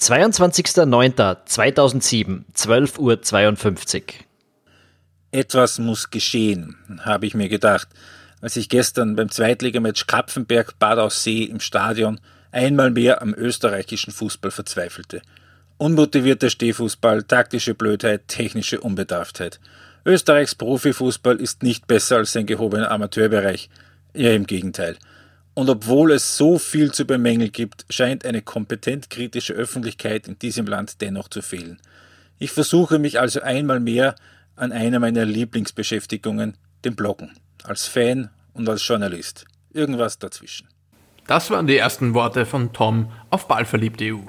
22.09.2007, 12.52 Uhr. Etwas muss geschehen, habe ich mir gedacht, als ich gestern beim Zweitligamatch Kapfenberg-Bad Aussee im Stadion einmal mehr am österreichischen Fußball verzweifelte. Unmotivierter Stehfußball, taktische Blödheit, technische Unbedarftheit. Österreichs Profifußball ist nicht besser als sein gehobener Amateurbereich. Eher im Gegenteil. Und obwohl es so viel zu bemängeln gibt, scheint eine kompetent kritische Öffentlichkeit in diesem Land dennoch zu fehlen. Ich versuche mich also einmal mehr an einer meiner Lieblingsbeschäftigungen, dem Bloggen, als Fan und als Journalist. Irgendwas dazwischen. Das waren die ersten Worte von Tom auf Ballverliebt.eu.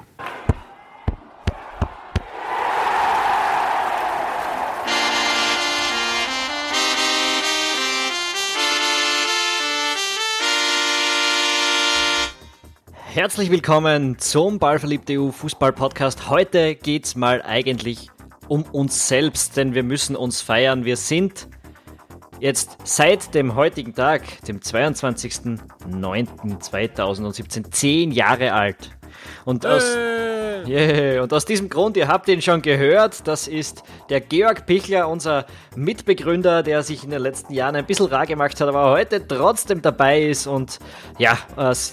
Herzlich willkommen zum Ballverliebte EU Fußball Podcast. Heute geht's mal eigentlich um uns selbst, denn wir müssen uns feiern. Wir sind jetzt seit dem heutigen Tag, dem 22.09.2017, zehn Jahre alt. Und aus, yeah, und aus diesem Grund, ihr habt ihn schon gehört, das ist der Georg Pichler, unser Mitbegründer, der sich in den letzten Jahren ein bisschen rar gemacht hat, aber heute trotzdem dabei ist und ja,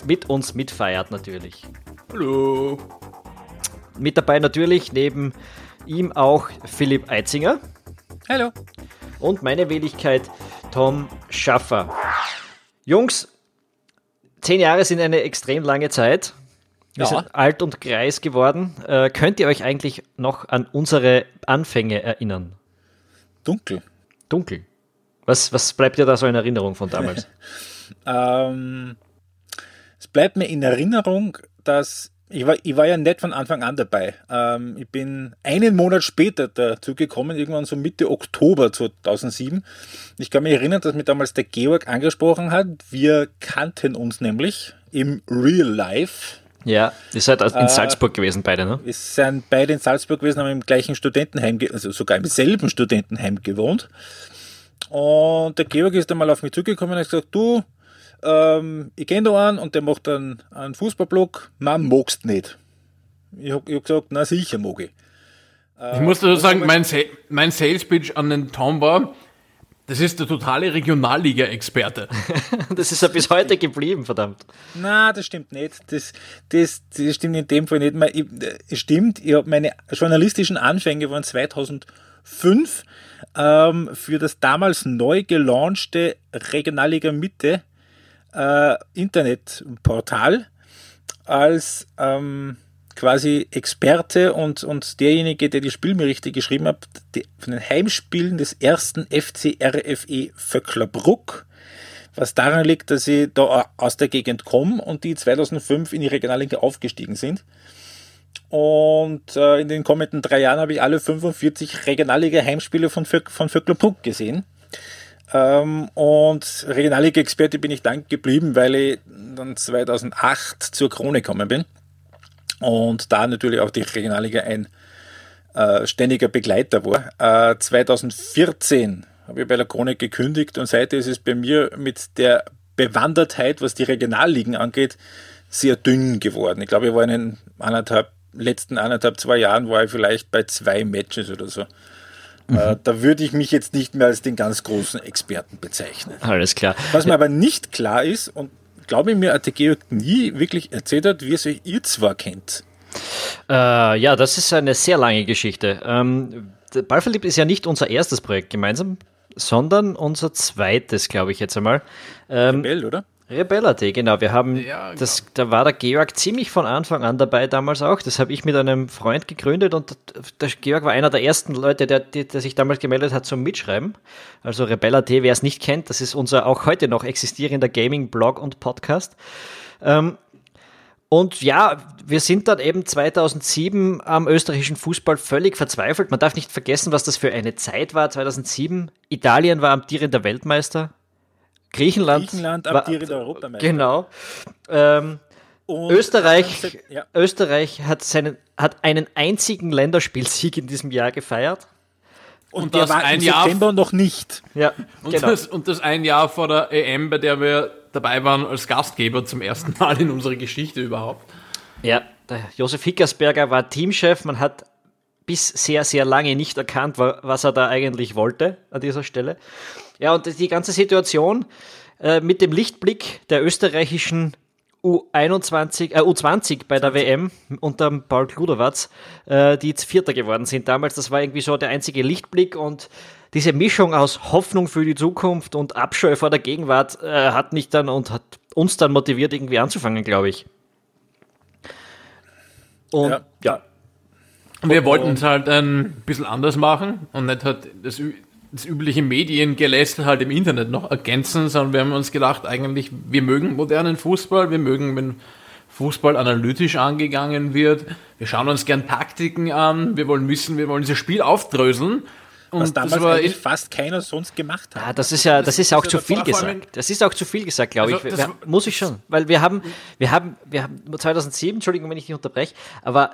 mit uns mitfeiert natürlich. Hallo. Mit dabei natürlich neben ihm auch Philipp Eitzinger. Hallo. Und meine Wenigkeit Tom Schaffer. Jungs, zehn Jahre sind eine extrem lange Zeit. Wir ja. sind alt und greis geworden. Äh, könnt ihr euch eigentlich noch an unsere Anfänge erinnern? Dunkel. Dunkel. Was, was bleibt dir da so in Erinnerung von damals? ähm, es bleibt mir in Erinnerung, dass ich war, ich war ja nicht von Anfang an dabei. Ähm, ich bin einen Monat später dazu gekommen, irgendwann so Mitte Oktober 2007. Ich kann mich erinnern, dass mich damals der Georg angesprochen hat. Wir kannten uns nämlich im Real Life. Ja, ihr seid in äh, Salzburg gewesen beide, ne? Wir sind beide in Salzburg gewesen, haben im gleichen Studentenheim, also sogar im selben Studentenheim gewohnt. Und der Georg ist einmal auf mich zugekommen und hat gesagt, du, ähm, ich kenne da einen und der macht einen, einen Fußballblog, man magst nicht. Ich habe hab gesagt, na sicher mag ich. ich muss dazu sagen, mein, mein Sales Pitch an den Tom war, das ist der totale Regionalliga-Experte. das ist ja bis heute geblieben, verdammt. Na, das stimmt nicht. Das, das, das stimmt in dem Fall nicht. Es äh, stimmt, ich habe meine journalistischen Anfänge waren 2005 ähm, für das damals neu gelaunchte Regionalliga Mitte äh, Internetportal als ähm, quasi Experte und, und derjenige, der die Spielberichte geschrieben hat, die, von den Heimspielen des ersten FC RFE Vöcklerbruck. Was daran liegt, dass sie da aus der Gegend kommen und die 2005 in die Regionalliga aufgestiegen sind. Und äh, in den kommenden drei Jahren habe ich alle 45 Regionalliga-Heimspiele von, Vöck, von Vöcklerbruck gesehen. Ähm, und Regionalliga-Experte bin ich dann geblieben, weil ich dann 2008 zur Krone gekommen bin und da natürlich auch die Regionalliga ein äh, ständiger Begleiter war. Äh, 2014 habe ich bei der Chronik gekündigt und seitdem ist es bei mir mit der Bewandertheit, was die Regionalligen angeht, sehr dünn geworden. Ich glaube, ich war in den anderthalb, letzten anderthalb, zwei Jahren war ich vielleicht bei zwei Matches oder so. Mhm. Äh, da würde ich mich jetzt nicht mehr als den ganz großen Experten bezeichnen. Alles klar. Was mir aber nicht klar ist, und glaube ich, mir hat der Georg nie wirklich erzählt hat, wie es euch ihr zwar kennt. Äh, ja, das ist eine sehr lange Geschichte. Ähm, Ballverliebt ist ja nicht unser erstes Projekt gemeinsam, sondern unser zweites, glaube ich jetzt einmal. Ähm, Rebell, oder? Rebella.at, genau. Wir haben, ja, genau. das, da war der Georg ziemlich von Anfang an dabei damals auch. Das habe ich mit einem Freund gegründet und der Georg war einer der ersten Leute, der, der, sich damals gemeldet hat zum Mitschreiben. Also Rebella.at, wer es nicht kennt, das ist unser auch heute noch existierender Gaming-Blog und Podcast. Ähm, und ja, wir sind dann eben 2007 am österreichischen Fußball völlig verzweifelt. Man darf nicht vergessen, was das für eine Zeit war. 2007, Italien war amtierender Weltmeister. Griechenland, Griechenland amtierender Europameister. Genau. Ähm, Österreich, ja. Österreich hat, seinen, hat einen einzigen Länderspielsieg in diesem Jahr gefeiert. Und, und das war ein Jahr September noch nicht. Ja, und, genau. das, und das ein Jahr vor der EM, bei der wir dabei waren als Gastgeber zum ersten Mal in unserer Geschichte überhaupt. Ja, der Josef Hickersberger war Teamchef. Man hat bis sehr, sehr lange nicht erkannt, was er da eigentlich wollte an dieser Stelle. Ja, und die ganze Situation äh, mit dem Lichtblick der österreichischen U21, äh, U20 bei der WM unter Paul Kluderwatz, äh, die Vierter geworden sind damals. Das war irgendwie so der einzige Lichtblick und diese Mischung aus Hoffnung für die Zukunft und Abscheu vor der Gegenwart äh, hat mich dann und hat uns dann motiviert, irgendwie anzufangen, glaube ich. Und ja. ja. Wir wollten es halt ein bisschen anders machen und nicht halt das, das übliche Mediengeläster halt im Internet noch ergänzen, sondern wir haben uns gedacht, eigentlich, wir mögen modernen Fußball, wir mögen, wenn Fußball analytisch angegangen wird, wir schauen uns gern Taktiken an, wir wollen wissen, wir wollen dieses Spiel aufdröseln und Was damals eigentlich fast keiner sonst gemacht hat. Ja, das ist ja, das ist auch zu viel gesagt. Das ist auch zu viel gesagt, glaube also, ich. Wir, muss ich schon, weil wir haben, wir haben, wir haben 2007, Entschuldigung, wenn ich dich unterbreche, aber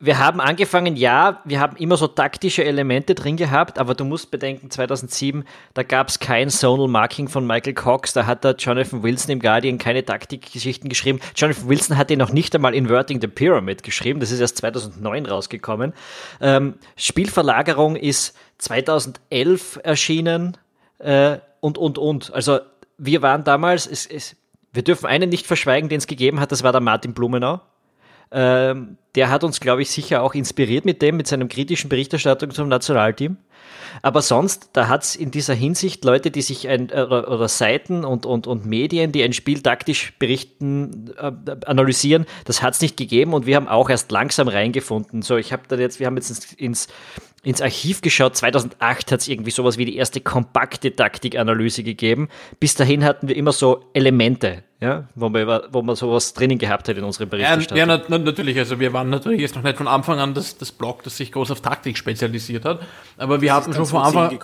wir haben angefangen, ja, wir haben immer so taktische Elemente drin gehabt, aber du musst bedenken, 2007, da gab es kein Zonal Marking von Michael Cox, da hat der Jonathan Wilson im Guardian keine Taktikgeschichten geschrieben. Jonathan Wilson hat ihn noch nicht einmal Inverting the Pyramid geschrieben, das ist erst 2009 rausgekommen. Ähm, Spielverlagerung ist 2011 erschienen äh, und, und, und. Also wir waren damals, es, es, wir dürfen einen nicht verschweigen, den es gegeben hat, das war der Martin Blumenau ähm, der hat uns, glaube ich, sicher auch inspiriert mit dem, mit seinem kritischen Berichterstattung zum Nationalteam. Aber sonst, da hat es in dieser Hinsicht Leute, die sich ein, oder, oder, Seiten und, und, und Medien, die ein Spiel taktisch berichten, äh, analysieren, das hat es nicht gegeben und wir haben auch erst langsam reingefunden. So, ich habe dann jetzt, wir haben jetzt ins, ins ins Archiv geschaut. 2008 hat es irgendwie sowas wie die erste kompakte Taktikanalyse gegeben. Bis dahin hatten wir immer so Elemente, ja, wo man, wo man sowas drinnen gehabt hat in unserem Berichterstattung. Ja, ja na, natürlich. Also wir waren natürlich jetzt noch nicht von Anfang an das, das Blog, das sich groß auf Taktik spezialisiert hat. Aber wir das hatten schon von Anfang,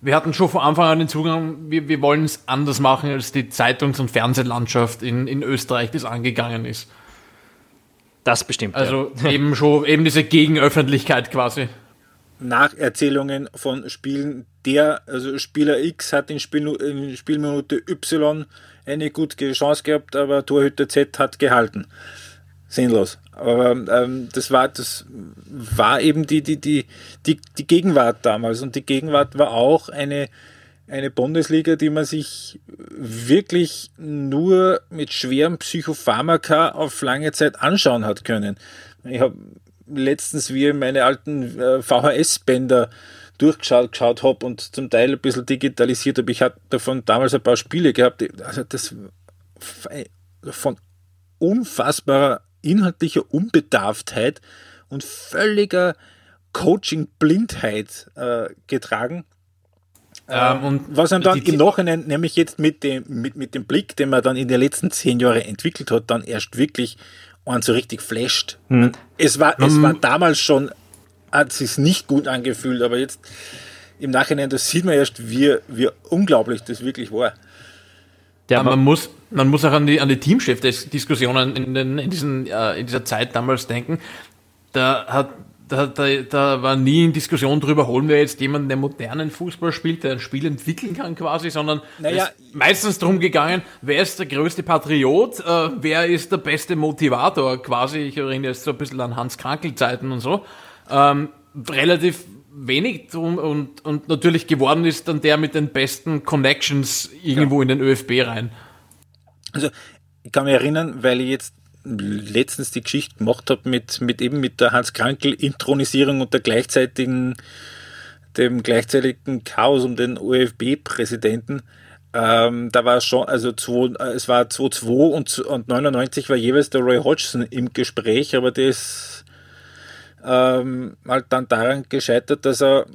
wir hatten schon von Anfang an den Zugang, wir, wir wollen es anders machen, als die Zeitungs- und Fernsehlandschaft in, in Österreich das angegangen ist. Das bestimmt. Also ja. eben schon, eben diese Gegenöffentlichkeit quasi. Nacherzählungen von Spielen. Der, also Spieler X hat in, Spiel, in Spielminute Y eine gute Chance gehabt, aber Torhüter Z hat gehalten. Sinnlos. Aber ähm, das war, das war eben die, die, die, die, die Gegenwart damals. Und die Gegenwart war auch eine, eine Bundesliga, die man sich wirklich nur mit schwerem Psychopharmaka auf lange Zeit anschauen hat können. Ich habe letztens wie meine alten äh, VHS-Bänder durchgeschaut geschaut habe und zum Teil ein bisschen digitalisiert habe. Ich hatte davon damals ein paar Spiele gehabt. Also das von unfassbarer inhaltlicher Unbedarftheit und völliger Coaching-Blindheit äh, getragen. Ähm, und was er dann im Nachhinein, nämlich jetzt mit dem, mit, mit dem Blick, den man dann in den letzten zehn Jahren entwickelt hat, dann erst wirklich und so richtig flasht. Hm. Es, war, es hm. war damals schon, hat sich nicht gut angefühlt, aber jetzt im Nachhinein, das sieht man erst, wie, wie unglaublich das wirklich war. Ja, man, muss, man muss auch an die, an die Teamchef-Diskussionen in, in, in, äh, in dieser Zeit damals denken. Da hat da, da, da war nie in Diskussion darüber, holen wir jetzt jemanden, der modernen Fußball spielt, der ein Spiel entwickeln kann quasi, sondern naja, meistens darum gegangen, wer ist der größte Patriot, äh, wer ist der beste Motivator quasi. Ich erinnere jetzt so ein bisschen an Hans Krankel-Zeiten und so. Ähm, relativ wenig drum und, und natürlich geworden ist dann der mit den besten Connections irgendwo ja. in den ÖFB rein. Also ich kann mich erinnern, weil ich jetzt letztens die Geschichte gemacht habe mit, mit eben mit der Hans-Krankel-Intronisierung und der gleichzeitigen, dem gleichzeitigen Chaos um den OFB-Präsidenten. Ähm, da war schon, also zwei, es war 2-2 und, und 99 war jeweils der Roy Hodgson im Gespräch, aber das ähm, halt dann daran gescheitert, dass er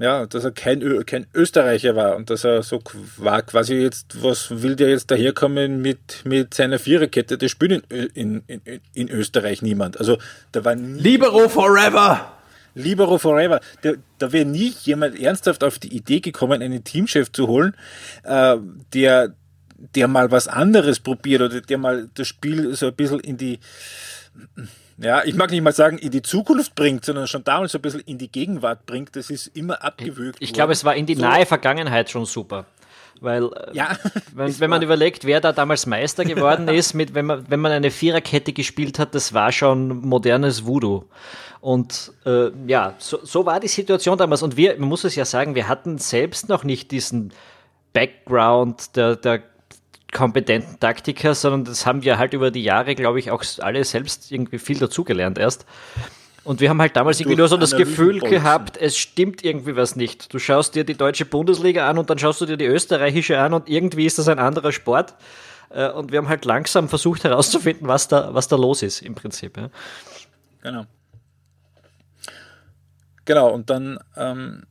ja, dass er kein, Ö kein Österreicher war und dass er so war quasi jetzt, was will der jetzt daherkommen mit, mit seiner Viererkette? Das spielt in, in, in, in Österreich niemand. Also da war Libero forever! Libero forever. Da, da wäre nie jemand ernsthaft auf die Idee gekommen, einen Teamchef zu holen, äh, der, der mal was anderes probiert oder der mal das Spiel so ein bisschen in die ja, ich mag nicht mal sagen, in die Zukunft bringt, sondern schon damals so ein bisschen in die Gegenwart bringt. Das ist immer abgewürgt. Ich, ich glaube, es war in die so. nahe Vergangenheit schon super. Weil, äh, ja, wenn, wenn man überlegt, wer da damals Meister geworden ist, mit, wenn, man, wenn man eine Viererkette gespielt hat, das war schon modernes Voodoo. Und äh, ja, so, so war die Situation damals. Und wir, man muss es ja sagen, wir hatten selbst noch nicht diesen Background der, der kompetenten Taktiker, sondern das haben wir halt über die Jahre, glaube ich, auch alle selbst irgendwie viel dazugelernt erst. Und wir haben halt damals irgendwie nur so das Gefühl gehabt, es stimmt irgendwie was nicht. Du schaust dir die deutsche Bundesliga an und dann schaust du dir die österreichische an und irgendwie ist das ein anderer Sport. Äh, und wir haben halt langsam versucht herauszufinden, was da, was da los ist im Prinzip. Ja. Genau. Genau, und dann ähm,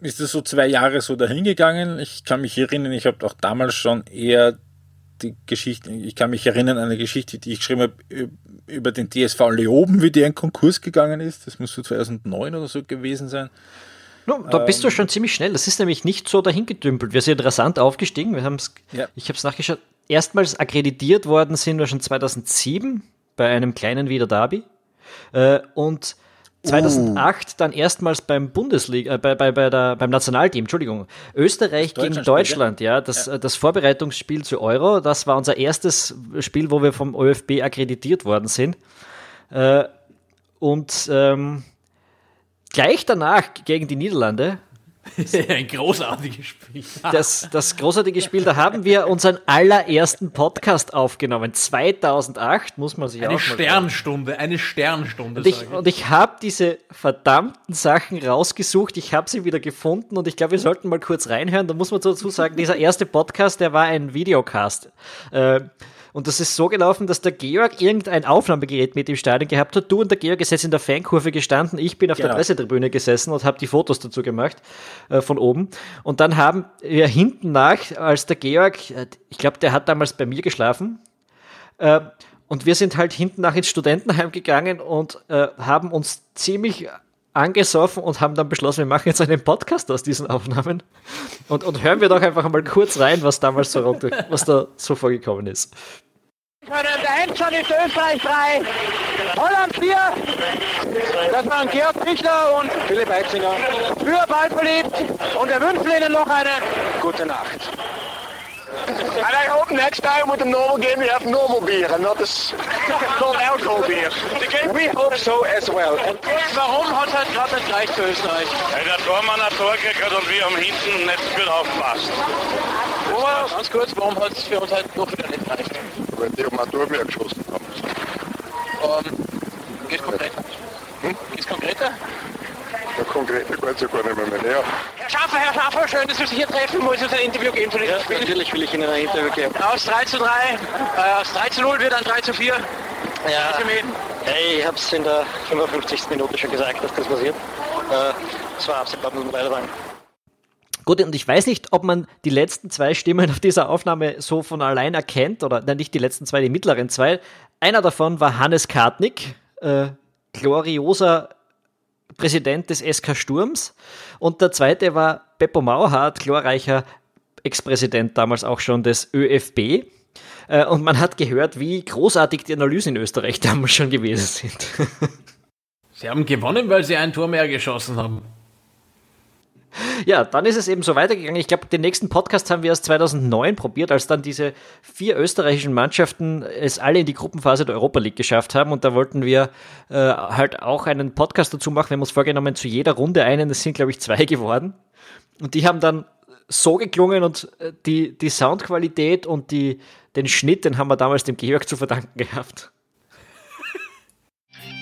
ist es so zwei Jahre so dahingegangen. Ich kann mich erinnern, ich habe auch damals schon eher die Geschichte, ich kann mich erinnern an eine Geschichte, die ich geschrieben habe über den DSV Leoben, wie der in Konkurs gegangen ist. Das muss so 2009 oder so gewesen sein. No, da bist ähm, du schon ziemlich schnell. Das ist nämlich nicht so dahingedümpelt. Wir sind rasant aufgestiegen. Wir haben's, ja. Ich habe es nachgeschaut. Erstmals akkreditiert worden sind wir schon 2007 bei einem kleinen Wieder Derby. Äh, und 2008 uh. dann erstmals beim Bundesliga, äh, bei, bei, bei der, beim Nationalteam, Entschuldigung, Österreich Deutschland gegen Deutschland, ja, das, ja. das Vorbereitungsspiel zu Euro, das war unser erstes Spiel, wo wir vom ÖFB akkreditiert worden sind. Äh, und ähm, gleich danach gegen die Niederlande Ein großartiges Spiel. das, das großartige Spiel, da haben wir unseren allerersten Podcast aufgenommen. 2008, muss man sich eine auch Eine Sternstunde, eine Sternstunde. Und ich, ich. Und ich habe diese verdammten Sachen rausgesucht, ich habe sie wieder gefunden und ich glaube, wir sollten mal kurz reinhören. Da muss man dazu sagen, dieser erste Podcast, der war ein Videocast. Äh, und das ist so gelaufen, dass der Georg irgendein Aufnahmegerät mit im Stadion gehabt hat. Du und der Georg ist jetzt in der Fankurve gestanden. Ich bin auf genau. der Pressetribüne gesessen und habe die Fotos dazu gemacht äh, von oben. Und dann haben wir hinten nach, als der Georg, äh, ich glaube, der hat damals bei mir geschlafen. Äh, und wir sind halt hinten nach ins Studentenheim gegangen und äh, haben uns ziemlich angesoffen und haben dann beschlossen, wir machen jetzt einen Podcast aus diesen Aufnahmen. Und, und hören wir doch einfach mal kurz rein, was damals so, was da so vorgekommen ist. Der Endstand ist Österreich 3, Holland 4. Das waren Georg Pichler und Philipp Eitzinger. Für bald verliebt und wir wünschen Ihnen noch eine gute Nacht. And I hope next time with the normal game we have normal beer and not this non-alcohol beer. We hope so as well. Und warum hat er gerade nicht gleich für Österreich? Hey, der Tormann hat Tor gekriegt und wir haben hinten nicht gut aufgepasst. Oma, ganz kurz, warum hat es für uns halt noch wieder nicht gereicht? Weil die um mehr geschossen haben. Ähm, geht's konkreter? Hm? Geht's konkreter? Ja, konkret geht es ja gar nicht mehr, mehr Herr Schaffer, Herr Schaffer, schön, dass wir Sie hier treffen. Muss uns ein Interview geben diesem ja, Spiel? Natürlich will ich Ihnen ein Interview geben. Aus 3 zu 3, äh, aus 3 zu 0 wird dann 3 zu 4. Ja, hey, ich habe es in der 55. Minute schon gesagt, dass das passiert. Äh, das war absehbar, muss man leider sagen. Gut, und ich weiß nicht, ob man die letzten zwei Stimmen auf dieser Aufnahme so von allein erkennt, oder nein, nicht die letzten zwei, die mittleren zwei. Einer davon war Hannes Kartnick, äh, glorioser Präsident des SK Sturms. Und der zweite war Beppo Mauhardt, glorreicher Ex-Präsident damals auch schon des ÖFB. Äh, und man hat gehört, wie großartig die Analysen in Österreich damals schon gewesen sind. sie haben gewonnen, weil sie ein Tor mehr geschossen haben. Ja, dann ist es eben so weitergegangen. Ich glaube, den nächsten Podcast haben wir erst 2009 probiert, als dann diese vier österreichischen Mannschaften es alle in die Gruppenphase der Europa League geschafft haben. Und da wollten wir äh, halt auch einen Podcast dazu machen. Wir haben uns vorgenommen, zu jeder Runde einen. Es sind, glaube ich, zwei geworden. Und die haben dann so geklungen und äh, die, die Soundqualität und die, den Schnitt, den haben wir damals dem Georg zu verdanken gehabt.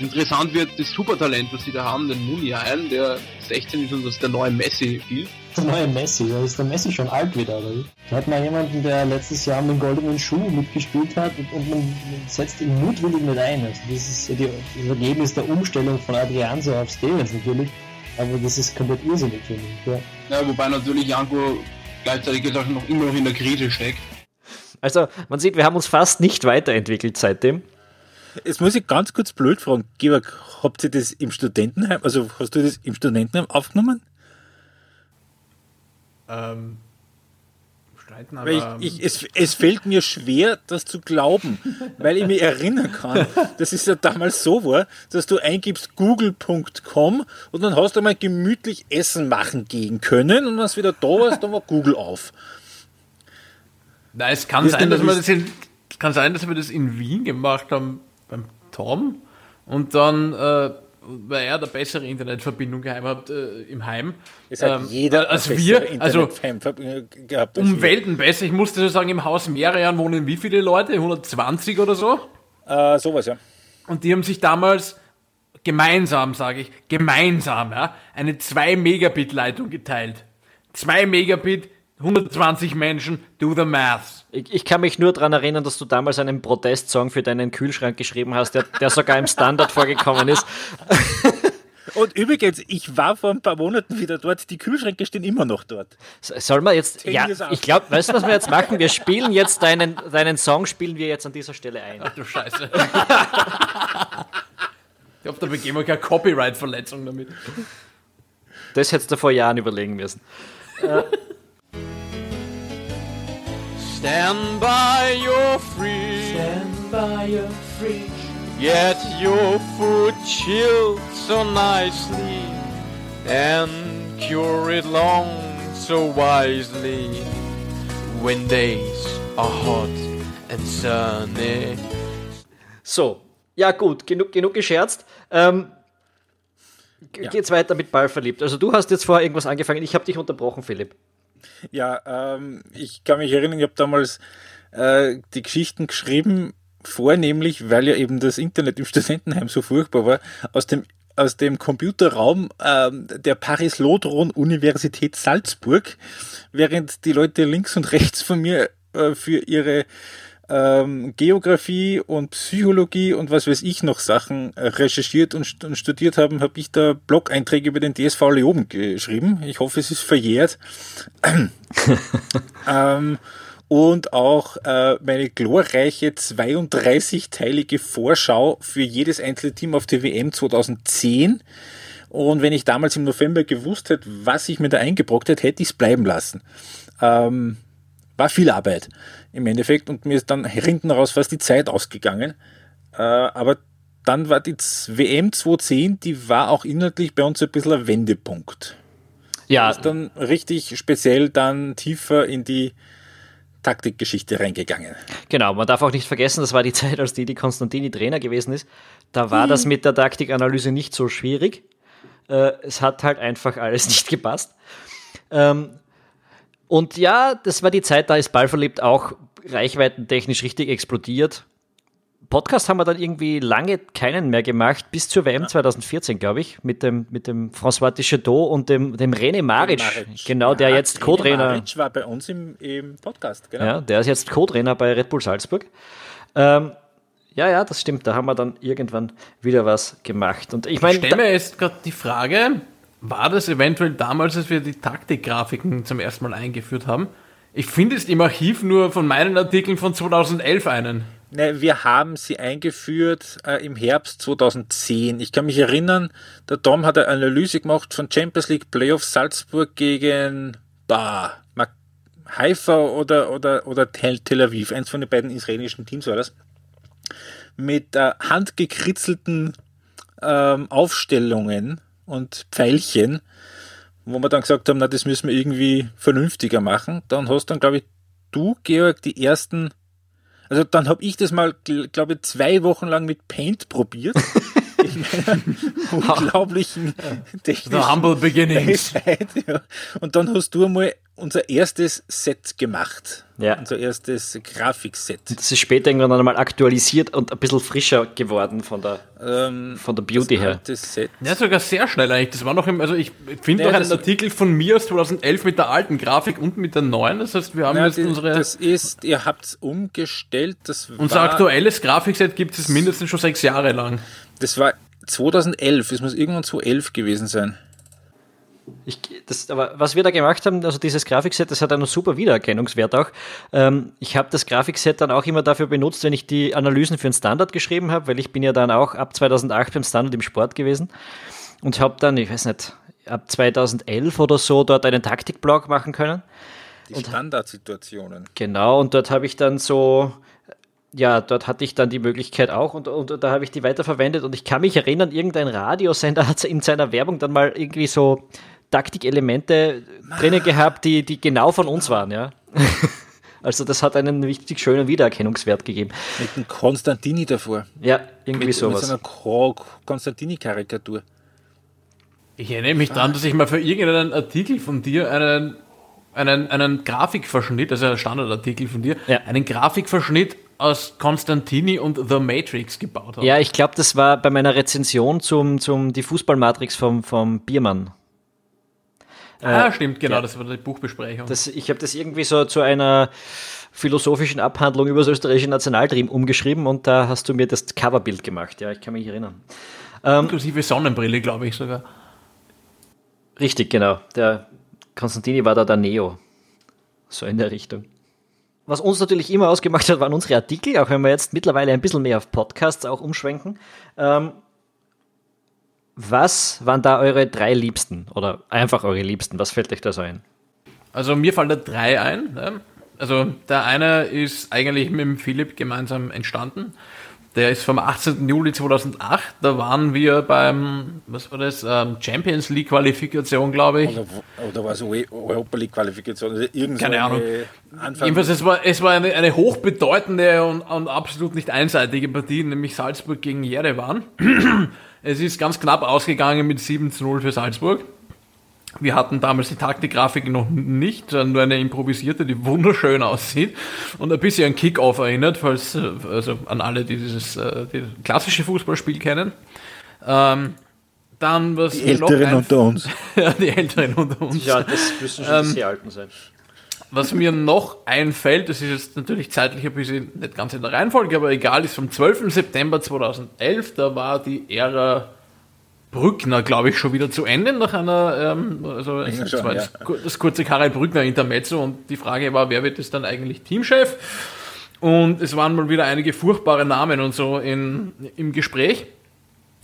Interessant wird das Supertalent, was sie da haben, den Muniain, der 16 ist und das der neue Messi spielt. Der neue Messi, da ist der Messi schon alt wieder, oder? Da hat man jemanden, der letztes Jahr mit dem goldenen Schuh mitgespielt hat und, und man setzt ihn mutwillig nicht ein. Also das ist ja die, das Ergebnis der Umstellung von Adrianso auf Stevens natürlich. Aber das ist komplett irrsinnig, finde ich. Ja. ja, wobei natürlich Janko gleichzeitig jetzt auch noch immer noch in der Krise steckt. Also, man sieht, wir haben uns fast nicht weiterentwickelt seitdem. Jetzt muss ich ganz kurz blöd fragen, Georg, habt ihr das im Studentenheim, also hast du das im Studentenheim aufgenommen? Ähm, streiten, aber... Ich, ich, es, es fällt mir schwer, das zu glauben, weil ich mich erinnern kann, dass es ja damals so war, dass du eingibst google.com und dann hast du mal gemütlich Essen machen gehen können und wenn du wieder da warst, dann war Google auf. Nein, es kann sein, dass wir das in, kann sein, dass wir das in Wien gemacht haben Tom und dann äh, weil er eine bessere Internetverbindung geheim hat äh, im Heim. Es hat ähm, jeder als wir, also gehabt als um wir. Welten besser. Ich musste so sagen, im Haus mehrere Jahren wohnen wie viele Leute? 120 oder so? Äh, sowas, ja. Und die haben sich damals gemeinsam, sage ich, gemeinsam, ja, eine 2 Megabit Leitung geteilt. 2 Megabit, 120 Menschen, do the math. Ich, ich kann mich nur daran erinnern, dass du damals einen Protestsong für deinen Kühlschrank geschrieben hast, der, der sogar im Standard vorgekommen ist. Und übrigens, ich war vor ein paar Monaten wieder dort. Die Kühlschränke stehen immer noch dort. Soll man jetzt, ja, ich glaube, weißt du, was wir jetzt machen? Wir spielen jetzt deinen, deinen Song, spielen wir jetzt an dieser Stelle ein. Ach du Scheiße. ich hoffe, da begehen wir keine Copyright-Verletzung damit. Das hättest du vor Jahren überlegen müssen. Stand by your fridge. Stand by your fridge. Get your food chilled so nicely and cure it long so wisely when days are hot and sunny. So, ja gut, genug, genug gescherzt. Ähm, ja. Geht's weiter mit Ball verliebt. Also du hast jetzt vorher irgendwas angefangen. Ich habe dich unterbrochen, Philipp. Ja, ähm, ich kann mich erinnern, ich habe damals äh, die Geschichten geschrieben, vornehmlich, weil ja eben das Internet im Studentenheim so furchtbar war, aus dem aus dem Computerraum äh, der Paris-Lodron-Universität Salzburg, während die Leute links und rechts von mir äh, für ihre ähm, Geografie und Psychologie und was weiß ich noch Sachen äh, recherchiert und, und, studiert haben, habe ich da Blog-Einträge über den DSV Leoben geschrieben. Ich hoffe, es ist verjährt. ähm, und auch äh, meine glorreiche 32-teilige Vorschau für jedes einzelne Team auf die WM 2010. Und wenn ich damals im November gewusst hätte, was ich mir da eingebrockt hätte, hätte ich es bleiben lassen. Ähm, war viel Arbeit im Endeffekt und mir ist dann hinten raus fast die Zeit ausgegangen. Äh, aber dann war die WM 2010, die war auch inhaltlich bei uns ein bisschen ein Wendepunkt. Ja. Ist dann richtig speziell dann tiefer in die Taktikgeschichte reingegangen. Genau, man darf auch nicht vergessen, das war die Zeit, als die, die Konstantini Trainer gewesen ist. Da war hm. das mit der Taktikanalyse nicht so schwierig. Äh, es hat halt einfach alles nicht gepasst. Ähm, und ja, das war die Zeit, da ist Ballverliebt auch reichweitentechnisch richtig explodiert. Podcast haben wir dann irgendwie lange keinen mehr gemacht, bis zur WM 2014, glaube ich, mit dem, mit dem François Tichetot und dem, dem René Maric. Maric. Genau, der ja, jetzt Co-Trainer. Maric war bei uns im, im Podcast, genau. Ja, der ist jetzt Co-Trainer bei Red Bull Salzburg. Ähm, ja, ja, das stimmt. Da haben wir dann irgendwann wieder was gemacht. Und ich meine. Ich stelle mir jetzt gerade die Frage, war das eventuell damals, als wir die Taktikgrafiken zum ersten Mal eingeführt haben? Ich finde es im Archiv nur von meinen Artikeln von 2011 einen. Ne, wir haben sie eingeführt äh, im Herbst 2010. Ich kann mich erinnern, der Tom hat eine Analyse gemacht von Champions League Playoffs Salzburg gegen bah, Haifa oder, oder, oder Tel, Tel Aviv. Eins von den beiden israelischen Teams war das. Mit äh, handgekritzelten ähm, Aufstellungen und Pfeilchen, wo wir dann gesagt haben, na, das müssen wir irgendwie vernünftiger machen. Dann hast dann, glaube ich, du, Georg, die ersten, also dann habe ich das mal, glaube ich, zwei Wochen lang mit Paint probiert. in meiner unglaublichen technischen The humble beginnings. Weisheit, ja. Und dann hast du einmal unser erstes Set gemacht. Ja. Unser erstes Grafikset. Das ist später irgendwann einmal aktualisiert und ein bisschen frischer geworden von der, ähm, von der Beauty her. Set. Ja, sogar sehr schnell eigentlich. Das war noch im, also ich finde noch einen Artikel von mir aus 2011 mit der alten Grafik und mit der neuen. Das heißt, wir haben ja, jetzt die, unsere. Das ist, ihr habt es umgestellt. Das unser aktuelles Grafikset gibt es mindestens schon sechs Jahre lang. Das war 2011. Es muss irgendwann 2011 gewesen sein. Ich, das, aber was wir da gemacht haben, also dieses Grafikset, das hat einen super Wiedererkennungswert auch. Ähm, ich habe das Grafikset dann auch immer dafür benutzt, wenn ich die Analysen für den Standard geschrieben habe, weil ich bin ja dann auch ab 2008 beim Standard im Sport gewesen und habe dann, ich weiß nicht, ab 2011 oder so dort einen Taktikblog machen können. Die Standardsituationen. Genau, und dort habe ich dann so ja, dort hatte ich dann die Möglichkeit auch und, und da habe ich die weiterverwendet und ich kann mich erinnern, irgendein Radiosender hat in seiner Werbung dann mal irgendwie so Taktikelemente drinnen gehabt, die, die genau von uns waren, ja. Also das hat einen richtig schönen Wiedererkennungswert gegeben. Mit dem Konstantini davor. Ja, irgendwie mit, sowas. Mit so einer Konstantini-Karikatur. Ich erinnere mich daran, dass ich mal für irgendeinen Artikel von dir einen, einen, einen Grafikverschnitt, also ein Standardartikel von dir, ja. einen Grafikverschnitt aus Konstantini und The Matrix gebaut habe. Ja, ich glaube, das war bei meiner Rezension zum, zum die Fußballmatrix vom, vom Biermann. Ah, äh, stimmt, genau, ja. das war die Buchbesprechung. Das, ich habe das irgendwie so zu einer philosophischen Abhandlung über das österreichische Nationalteam umgeschrieben und da hast du mir das Coverbild gemacht. Ja, ich kann mich erinnern. Ähm, Inklusive Sonnenbrille, glaube ich sogar. Richtig, genau. Der Konstantini war da der Neo. So in der Richtung. Was uns natürlich immer ausgemacht hat, waren unsere Artikel, auch wenn wir jetzt mittlerweile ein bisschen mehr auf Podcasts auch umschwenken. Ähm, was waren da eure drei Liebsten oder einfach eure Liebsten? Was fällt euch da so ein? Also mir fallen da drei ein. Ne? Also der eine ist eigentlich mit dem Philipp gemeinsam entstanden. Der ist vom 18. Juli 2008. Da waren wir beim, was war das, ähm, Champions League Qualifikation, glaube ich. Oder, oder war es Europa League Qualifikation? Also Keine Ahnung. Anfang Jedenfalls, es war, es war eine, eine hochbedeutende und, und absolut nicht einseitige Partie, nämlich Salzburg gegen Jerewan. Es ist ganz knapp ausgegangen mit 7 zu 0 für Salzburg. Wir hatten damals die Taktikgrafik noch nicht, nur eine improvisierte, die wunderschön aussieht und ein bisschen an Kickoff erinnert, falls, äh, also an alle, die dieses äh, die klassische Fußballspiel kennen. Ähm, dann was die Älteren unter uns. ja, die Älteren unter uns. Ja, das müssen schon ähm, die Alten sein. Was mir noch einfällt, das ist jetzt natürlich zeitlich ein bisschen nicht ganz in der Reihenfolge, aber egal, ist vom 12. September 2011, da war die Ära Brückner, glaube ich, schon wieder zu Ende nach einer, ähm, also das, schon, ja. das kurze Karel Brückner Intermezzo und die Frage war, wer wird jetzt dann eigentlich Teamchef? Und es waren mal wieder einige furchtbare Namen und so in, im Gespräch.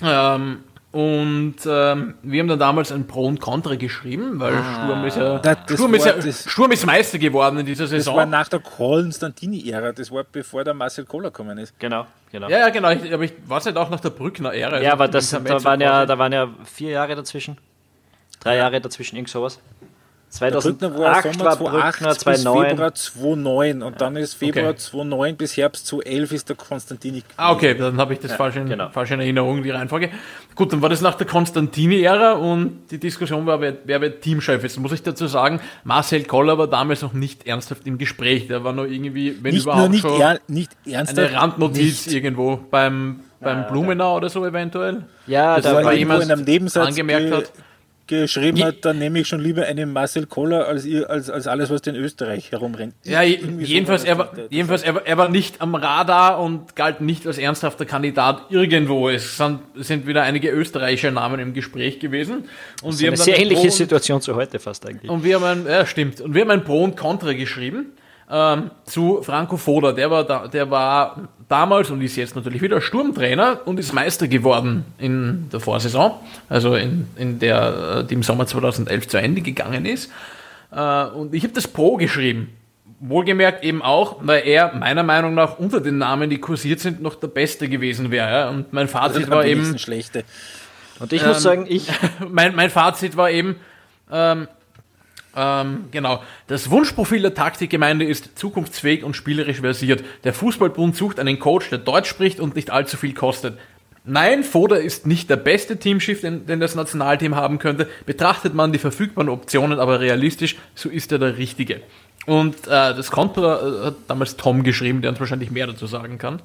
Ähm, und ähm, wir haben dann damals ein Pro und Contra geschrieben, weil ah, Sturm, ist ja, Sturm, ist ja Sturm ist Meister geworden in dieser Saison. Das war nach der Konstantini-Ära, das war bevor der Marcel Kohler gekommen ist. Genau, genau. Ja, ja genau, ich, aber ich war es nicht auch nach der Brückner-Ära. Ja, aber das, da, waren ja, da waren ja vier Jahre dazwischen. Drei Jahre dazwischen, irgend sowas. 2008 war, Sommer war Brückner, 2009. bis Februar 2009 und dann ist Februar okay. 2009 bis Herbst 2011 ist der Konstantini. Ah, okay, dann habe ich das ja, falsch, in, genau. falsch in Erinnerung, die Reihenfolge. Gut, dann war das nach der Konstantini-Ära und die Diskussion war, wer, wer wird Teamchef Jetzt muss ich dazu sagen, Marcel Koller war damals noch nicht ernsthaft im Gespräch. Der war nur irgendwie, wenn nicht überhaupt nicht schon er, nicht ernsthaft, eine Randnotiz nicht. irgendwo beim, beim ja, Blumenau oder so eventuell. Ja, das da war jemand in einem Nebensatz angemerkt hat geschrieben hat, dann nehme ich schon lieber einen Marcel Koller als, als, als alles, was in Österreich herumrennt. Ja, jedenfalls, er war, jedenfalls er, war, er war nicht am Radar und galt nicht als ernsthafter Kandidat irgendwo. Es sind, sind wieder einige österreichische Namen im Gespräch gewesen. Und das wir ist eine sehr ähnliche Situation zu heute fast eigentlich. Und wir haben ein, ja, stimmt. Und wir haben ein Pro und Contra geschrieben ähm, zu Franco Foda. Der war, da, der war damals und ist jetzt natürlich wieder Sturmtrainer und ist Meister geworden in der Vorsaison, also in, in der, die im Sommer 2011 zu Ende gegangen ist. Äh, und ich habe das Pro geschrieben. Wohlgemerkt eben auch, weil er meiner Meinung nach unter den Namen, die kursiert sind, noch der Beste gewesen wäre. Und mein Fazit war eben. Schlechte. Und ich ähm, muss sagen, ich. mein, mein Fazit war eben, ähm, ähm, genau. Das Wunschprofil der Taktikgemeinde ist zukunftsfähig und spielerisch versiert. Der Fußballbund sucht einen Coach, der Deutsch spricht und nicht allzu viel kostet. Nein, Foda ist nicht der beste Teamschiff, den, den, das Nationalteam haben könnte. Betrachtet man die verfügbaren Optionen aber realistisch, so ist er der Richtige. Und äh, das Kontra äh, hat damals Tom geschrieben, der uns wahrscheinlich mehr dazu sagen kann.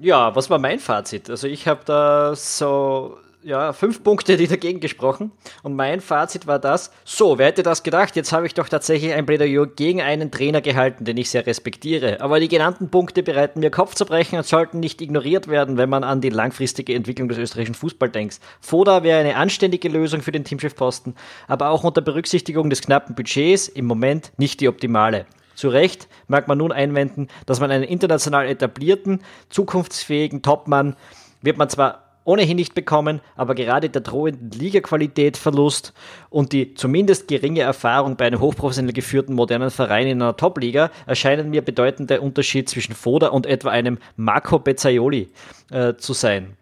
Ja, was war mein Fazit? Also ich habe da so ja, fünf Punkte, die dagegen gesprochen. Und mein Fazit war das, so, wer hätte das gedacht? Jetzt habe ich doch tatsächlich ein Plädoyer gegen einen Trainer gehalten, den ich sehr respektiere. Aber die genannten Punkte bereiten mir Kopfzerbrechen und sollten nicht ignoriert werden, wenn man an die langfristige Entwicklung des österreichischen Fußballs denkt. Foda wäre eine anständige Lösung für den Teamchefposten, aber auch unter Berücksichtigung des knappen Budgets im Moment nicht die optimale. Zu Recht mag man nun einwenden, dass man einen international etablierten, zukunftsfähigen Topmann wird man zwar ohnehin nicht bekommen, aber gerade der drohende Ligaqualitätverlust und die zumindest geringe Erfahrung bei einem hochprofessionell geführten modernen Verein in einer Top-Liga erscheinen mir bedeutender Unterschied zwischen Foda und etwa einem Marco Bezzaioli äh, zu sein.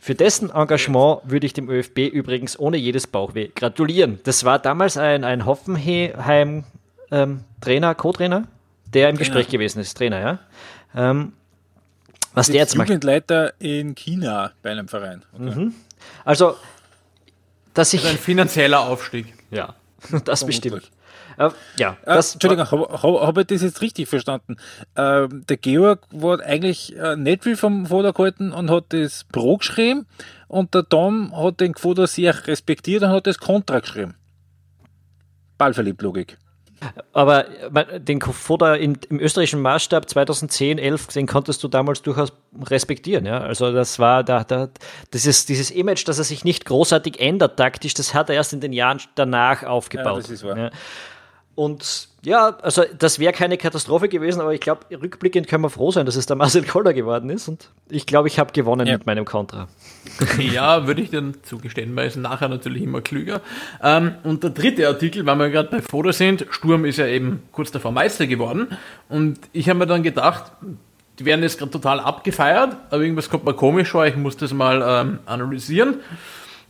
Für dessen Engagement würde ich dem ÖFB übrigens ohne jedes Bauchweh gratulieren. Das war damals ein, ein Hoffenheim-Trainer, ähm, Co-Trainer, der im Gespräch gewesen ist, Trainer, ja. Ähm, was der jetzt macht. Jugendleiter in China bei einem Verein. Okay. Mhm. Also, dass ich. Also ein finanzieller Aufstieg. Ja, das bestimmt. Äh, ja, äh, Entschuldigung, habe hab ich das jetzt richtig verstanden? Äh, der Georg war eigentlich äh, nicht viel vom Foto gehalten und hat das Pro geschrieben und der Tom hat den Foto sehr respektiert und hat das Kontra geschrieben. Ballverliebt Logik. Aber den Foda im österreichischen Maßstab 2010, 11, den konntest du damals durchaus respektieren. Ja? Also das war da, da dieses, dieses Image, dass er sich nicht großartig ändert taktisch, das hat er erst in den Jahren danach aufgebaut. Ja, das ist wahr. Ja. Und ja, also das wäre keine Katastrophe gewesen, aber ich glaube, rückblickend können wir froh sein, dass es der Marcel Koller geworden ist. Und ich glaube, ich habe gewonnen ja. mit meinem Kontra. Ja, würde ich dann zugestehen, weil es nachher natürlich immer klüger. Ähm, und der dritte Artikel, weil wir gerade bei Foto sind, Sturm ist ja eben kurz davor Meister geworden. Und ich habe mir dann gedacht, die werden jetzt gerade total abgefeiert, aber irgendwas kommt mir komisch vor, ich muss das mal ähm, analysieren.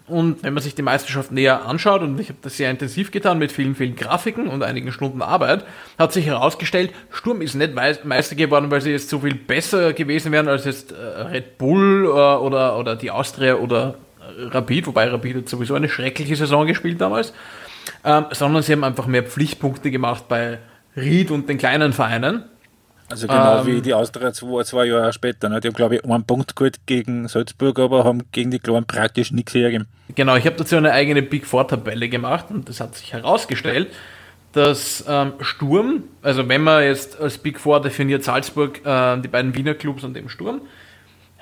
Und wenn man sich die Meisterschaft näher anschaut, und ich habe das sehr intensiv getan mit vielen, vielen Grafiken und einigen Stunden Arbeit, hat sich herausgestellt, Sturm ist nicht Meister geworden, weil sie jetzt so viel besser gewesen wären als jetzt äh, Red Bull äh, oder, oder die Austria oder Rapid, wobei Rapid hat sowieso eine schreckliche Saison gespielt damals, ähm, sondern sie haben einfach mehr Pflichtpunkte gemacht bei Ried und den kleinen Vereinen. Also genau ähm, wie die Austria zwei, zwei Jahre später. Ne? Die haben, glaube ich, einen Punkt geholt gegen Salzburg, aber haben gegen die Kleinen praktisch nichts hergegeben. Genau, ich habe dazu eine eigene Big Four-Tabelle gemacht und das hat sich herausgestellt, dass ähm, Sturm, also wenn man jetzt als Big Four definiert Salzburg, äh, die beiden Wiener Clubs und dem Sturm,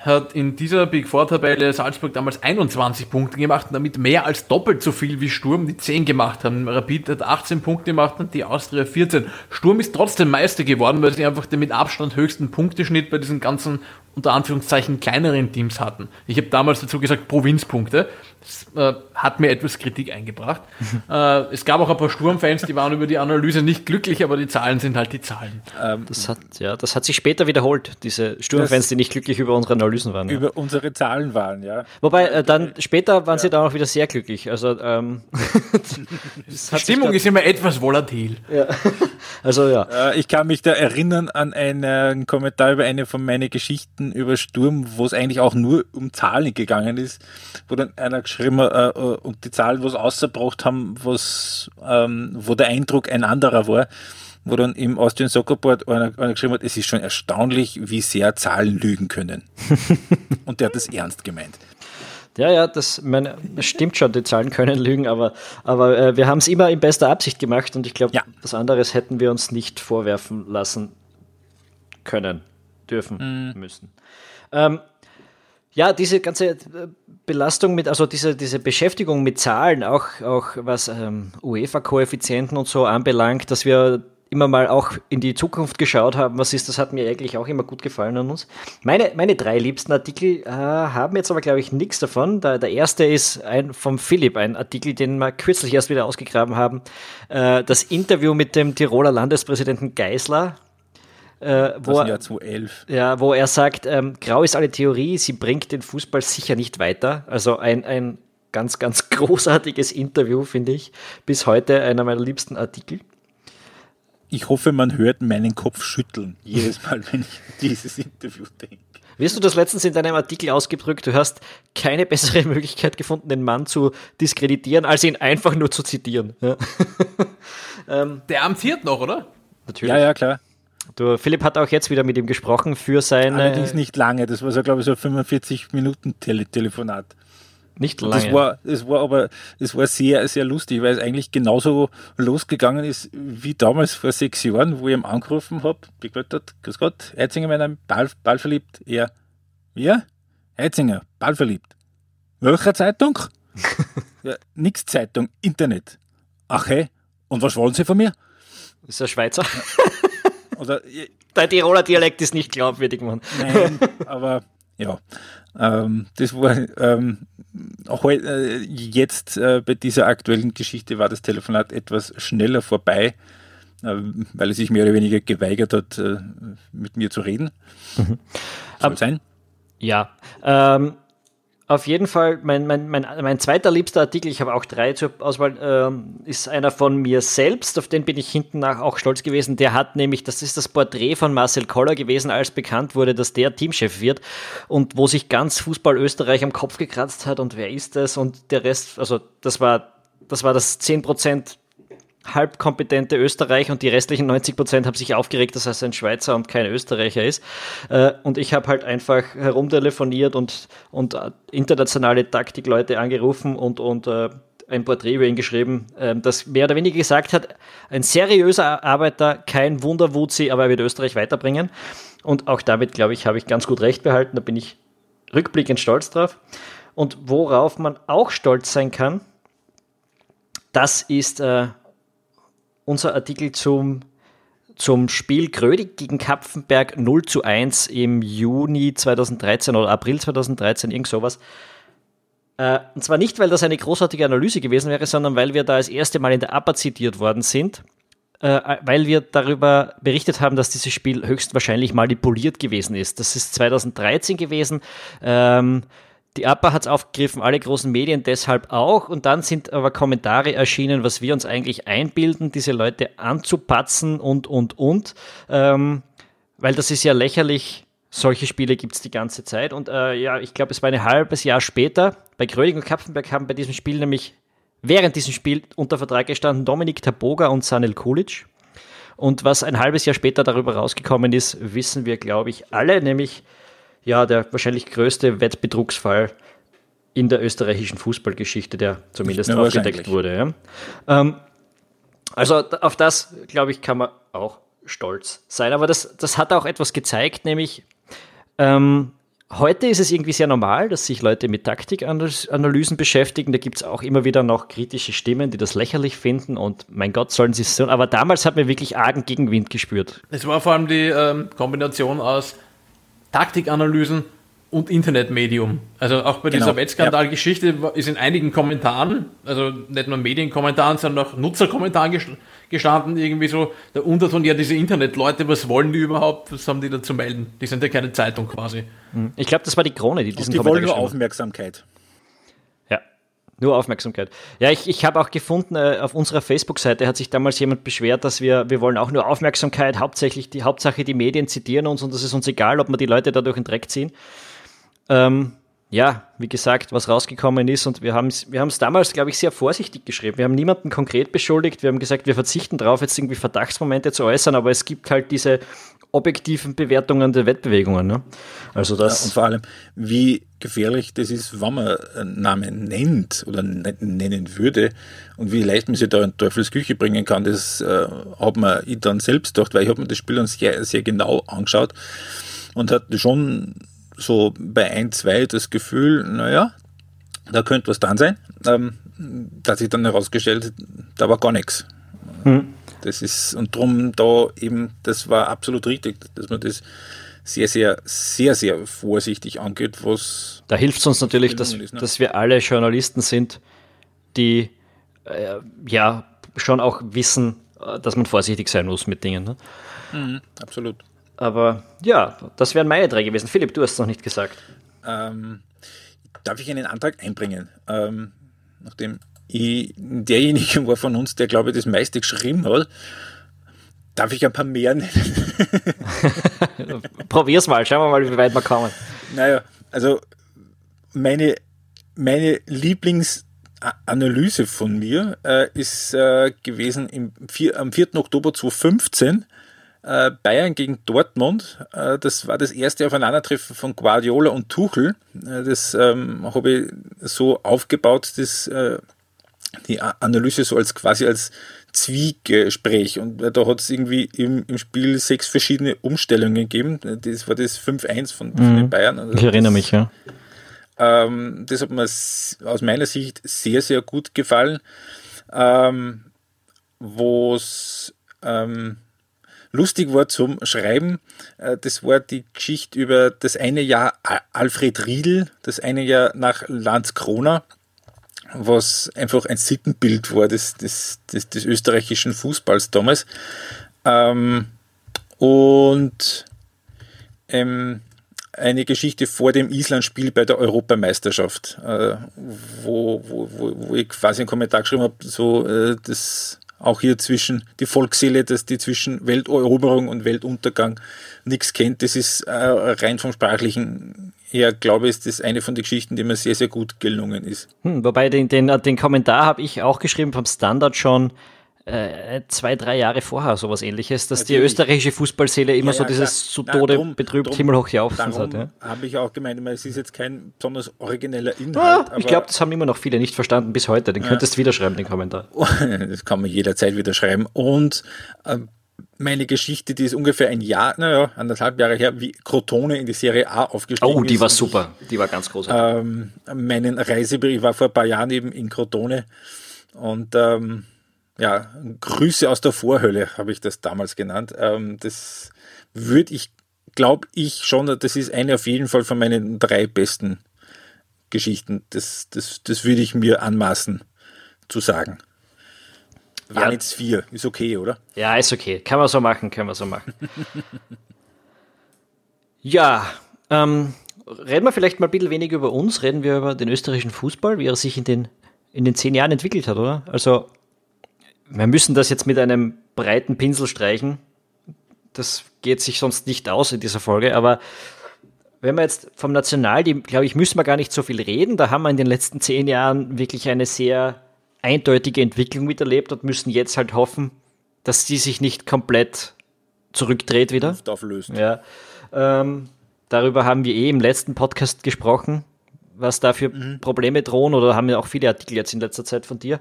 hat in dieser Big Four-Tabelle Salzburg damals 21 Punkte gemacht und damit mehr als doppelt so viel wie Sturm, die 10 gemacht haben. Rapid hat 18 Punkte gemacht und die Austria 14. Sturm ist trotzdem Meister geworden, weil sie einfach den mit Abstand höchsten Punkteschnitt bei diesen ganzen unter Anführungszeichen kleineren Teams hatten. Ich habe damals dazu gesagt Provinzpunkte. Das äh, hat mir etwas Kritik eingebracht. äh, es gab auch ein paar Sturmfans, die waren über die Analyse nicht glücklich, aber die Zahlen sind halt die Zahlen. Ähm, das, hat, ja, das hat sich später wiederholt, diese Sturmfans, die nicht glücklich über unsere Analysen waren. Über ja. unsere Zahlen waren, ja. Wobei, äh, dann später waren ja. sie dann auch wieder sehr glücklich. Also, ähm, die Stimmung ist immer etwas volatil. Ja. Also, ja. Äh, ich kann mich da erinnern an einen Kommentar über eine von meinen Geschichten Geschichten über Sturm, wo es eigentlich auch nur um Zahlen gegangen ist, wo dann einer geschrieben hat, äh, äh und die Zahlen, was ausgebracht haben, was, ähm, wo der Eindruck ein anderer war, wo dann im Austrian Soccer Board einer, einer geschrieben hat, es ist schon erstaunlich, wie sehr Zahlen lügen können. und der hat das ernst gemeint. Ja, ja, das, meine, stimmt schon, die Zahlen können lügen, aber, aber äh, wir haben es immer in bester Absicht gemacht und ich glaube, ja. was anderes hätten wir uns nicht vorwerfen lassen können dürfen mhm. müssen. Ähm, ja, diese ganze äh, Belastung mit, also diese, diese Beschäftigung mit Zahlen, auch, auch was ähm, UEFA-Koeffizienten und so anbelangt, dass wir immer mal auch in die Zukunft geschaut haben, was ist, das hat mir eigentlich auch immer gut gefallen an uns. Meine, meine drei liebsten Artikel äh, haben jetzt aber, glaube ich, nichts davon. Der, der erste ist ein vom Philipp, ein Artikel, den wir kürzlich erst wieder ausgegraben haben. Äh, das Interview mit dem Tiroler Landespräsidenten Geisler, äh, wo, Jahr 2011. Ja, wo er sagt, ähm, grau ist alle Theorie, sie bringt den Fußball sicher nicht weiter. Also ein, ein ganz, ganz großartiges Interview, finde ich. Bis heute einer meiner liebsten Artikel. Ich hoffe, man hört meinen Kopf schütteln, jedes Mal, wenn ich dieses Interview denke. Wirst du das letztens in deinem Artikel ausgedrückt? Du hast keine bessere Möglichkeit gefunden, den Mann zu diskreditieren, als ihn einfach nur zu zitieren. Ja. ähm, Der amtiert noch, oder? Natürlich. Ja, ja, klar. Du, Philipp hat auch jetzt wieder mit ihm gesprochen für seine. Allerdings nicht lange, das war so, glaube ich, so ein 45 Minuten -Tele Telefonat. Nicht lange. Das war, das war aber, das war sehr, sehr lustig, weil es eigentlich genauso losgegangen ist wie damals vor sechs Jahren, wo ich ihm angerufen habe, hat, grüß Gott, Heitzinger, mein Ball, Ball verliebt. Er, ja, Heitzinger, Ball verliebt. Welcher Zeitung? ja, nix Zeitung, Internet. Ach hey, und was wollen Sie von mir? ist er Schweizer. Oder, Der Tiroler Dialekt ist nicht glaubwürdig, Mann. Nein, aber ja, ähm, das war ähm, heute, äh, jetzt äh, bei dieser aktuellen Geschichte war das Telefonat etwas schneller vorbei, äh, weil er sich mehr oder weniger geweigert hat, äh, mit mir zu reden. Mhm. Soll sein? Ja. Ähm, auf jeden Fall, mein, mein, mein, mein zweiter liebster Artikel, ich habe auch drei zur Auswahl, ähm, ist einer von mir selbst, auf den bin ich hinten nach auch stolz gewesen. Der hat nämlich, das ist das Porträt von Marcel Koller gewesen, als bekannt wurde, dass der Teamchef wird und wo sich ganz Fußball Österreich am Kopf gekratzt hat und wer ist das und der Rest, also das war das, war das 10% halbkompetente Österreich und die restlichen 90 Prozent haben sich aufgeregt, dass er ein Schweizer und kein Österreicher ist. Äh, und ich habe halt einfach herumtelefoniert und, und äh, internationale Taktikleute angerufen und, und äh, ein Porträt über ihn geschrieben, das mehr oder weniger gesagt hat, ein seriöser Arbeiter, kein Wunderwuzi, aber er wird Österreich weiterbringen. Und auch damit, glaube ich, habe ich ganz gut recht behalten. Da bin ich rückblickend stolz drauf. Und worauf man auch stolz sein kann, das ist unser Artikel zum, zum Spiel Grödig gegen Kapfenberg 0 zu 1 im Juni 2013 oder April 2013, irgend sowas. Äh, und zwar nicht, weil das eine großartige Analyse gewesen wäre, sondern weil wir da das erste Mal in der APA zitiert worden sind, äh, weil wir darüber berichtet haben, dass dieses Spiel höchstwahrscheinlich manipuliert gewesen ist. Das ist 2013 gewesen. Ähm, die APA hat es aufgegriffen, alle großen Medien deshalb auch. Und dann sind aber Kommentare erschienen, was wir uns eigentlich einbilden, diese Leute anzupatzen und, und, und. Ähm, weil das ist ja lächerlich. Solche Spiele gibt es die ganze Zeit. Und äh, ja, ich glaube, es war ein halbes Jahr später. Bei Gröning und Kapfenberg haben bei diesem Spiel nämlich während diesem Spiel unter Vertrag gestanden Dominik Taboga und Sanel Kulic. Und was ein halbes Jahr später darüber rausgekommen ist, wissen wir, glaube ich, alle, nämlich ja, der wahrscheinlich größte Wettbetrugsfall in der österreichischen Fußballgeschichte, der zumindest aufgedeckt wurde. Ja. Ähm, also auf das, glaube ich, kann man auch stolz sein. Aber das, das hat auch etwas gezeigt, nämlich ähm, heute ist es irgendwie sehr normal, dass sich Leute mit Taktikanalysen beschäftigen. Da gibt es auch immer wieder noch kritische Stimmen, die das lächerlich finden und mein Gott, sollen sie es so. Aber damals hat man wirklich argen Gegenwind gespürt. Es war vor allem die ähm, Kombination aus Taktikanalysen und Internetmedium. Also auch bei genau. dieser Wettskandal-Geschichte ist in einigen Kommentaren, also nicht nur Medienkommentaren, sondern auch Nutzerkommentaren gestanden, irgendwie so der Unterton, ja, diese Internetleute, was wollen die überhaupt, was haben die da zu melden? Die sind ja keine Zeitung quasi. Hm. Ich glaube, das war die Krone, die diesen und Die wollen nur Aufmerksamkeit. Nur Aufmerksamkeit. Ja, ich, ich habe auch gefunden, äh, auf unserer Facebook-Seite hat sich damals jemand beschwert, dass wir, wir wollen auch nur Aufmerksamkeit, hauptsächlich die Hauptsache die Medien zitieren uns und das ist uns egal, ob wir die Leute dadurch in den Dreck ziehen. Ähm, ja, wie gesagt, was rausgekommen ist und wir haben es wir damals, glaube ich, sehr vorsichtig geschrieben. Wir haben niemanden konkret beschuldigt, wir haben gesagt, wir verzichten darauf, jetzt irgendwie Verdachtsmomente zu äußern, aber es gibt halt diese objektiven Bewertungen der Wettbewegungen. Ne? Also das ja, und vor allem, wie gefährlich das ist, wenn man einen Namen nennt oder nennen würde und wie leicht man sich da in Teufelsküche bringen kann, das äh, hat man ich dann selbst gedacht, weil ich habe mir das Spiel dann sehr, sehr genau angeschaut und hatte schon so bei ein, zwei das Gefühl, naja, da könnte was dran sein. Ähm, da sich dann herausgestellt, da war gar nichts. Hm. Das ist, und drum da eben, das war absolut richtig, dass man das sehr, sehr, sehr, sehr vorsichtig angeht, was. Da hilft es uns natürlich, dass, ist, ne? dass wir alle Journalisten sind, die äh, ja schon auch wissen, äh, dass man vorsichtig sein muss mit Dingen. Ne? Mhm, absolut. Aber ja, das wären meine drei gewesen. Philipp, du hast es noch nicht gesagt. Ähm, darf ich einen Antrag einbringen? Ähm, nachdem ich derjenige war von uns, der, glaube ich, das meiste geschrieben hat. Darf ich ein paar mehr nennen? Probier's mal, schauen wir mal, wie weit wir kommen. Naja, also meine, meine Lieblingsanalyse von mir äh, ist äh, gewesen im vier, am 4. Oktober 2015 äh, Bayern gegen Dortmund. Äh, das war das erste Aufeinandertreffen von Guardiola und Tuchel. Äh, das ähm, habe ich so aufgebaut, dass äh, die Analyse so als quasi als Zwiegespräch und da hat es irgendwie im, im, Spiel sechs verschiedene Umstellungen gegeben. Das war das 5-1 von, von mhm. den Bayern. Also ich erinnere das, mich, ja. Ähm, das hat mir aus meiner Sicht sehr, sehr gut gefallen. Ähm, Wo es ähm, lustig war zum Schreiben, äh, das war die Geschichte über das eine Jahr Alfred Riedel, das eine Jahr nach Landskrona was einfach ein Sittenbild war des, des, des, des österreichischen Fußballs damals. Ähm, und ähm, eine Geschichte vor dem Island-Spiel bei der Europameisterschaft, äh, wo, wo, wo, ich quasi einen Kommentar geschrieben habe, so äh, das auch hier zwischen die Volksseele, dass die zwischen Welteroberung und Weltuntergang nichts kennt. Das ist äh, rein vom Sprachlichen her, glaube ich, ist das eine von den Geschichten, die mir sehr, sehr gut gelungen ist. Hm, wobei den, den, den Kommentar habe ich auch geschrieben vom Standard schon äh, zwei, drei Jahre vorher sowas ähnliches, dass Natürlich. die österreichische Fußballseele immer ja, ja, so dieses zu Tode drum, betrübt drum, himmelhoch jauchzen hat. Ja. habe ich auch gemeint, es ist jetzt kein besonders origineller Inhalt. Ah, ich glaube, das haben immer noch viele nicht verstanden bis heute. Den könntest du wieder schreiben, den Kommentar. das kann man jederzeit wieder schreiben. Und äh, meine Geschichte, die ist ungefähr ein Jahr, naja, anderthalb Jahre her, wie Crotone in die Serie A aufgestiegen ist. Oh, die war super. Die war ganz großartig. Ähm, meinen Reisebericht, ich war vor ein paar Jahren eben in Crotone und ähm, ja, Grüße aus der Vorhölle habe ich das damals genannt. Ähm, das würde ich, glaube ich schon, das ist eine auf jeden Fall von meinen drei besten Geschichten. Das, das, das würde ich mir anmaßen zu sagen. Waren ja. jetzt vier, ist okay, oder? Ja, ist okay. Kann man so machen, kann man so machen. ja, ähm, reden wir vielleicht mal ein bisschen weniger über uns, reden wir über den österreichischen Fußball, wie er sich in den, in den zehn Jahren entwickelt hat, oder? Also wir müssen das jetzt mit einem breiten Pinsel streichen. Das geht sich sonst nicht aus in dieser Folge, aber wenn wir jetzt vom Nationalteam, glaube ich, müssen wir gar nicht so viel reden. Da haben wir in den letzten zehn Jahren wirklich eine sehr eindeutige Entwicklung miterlebt und müssen jetzt halt hoffen, dass die sich nicht komplett zurückdreht wieder. Luft auflöst. Ja. Ähm, darüber haben wir eh im letzten Podcast gesprochen, was da für mhm. Probleme drohen oder haben wir auch viele Artikel jetzt in letzter Zeit von dir.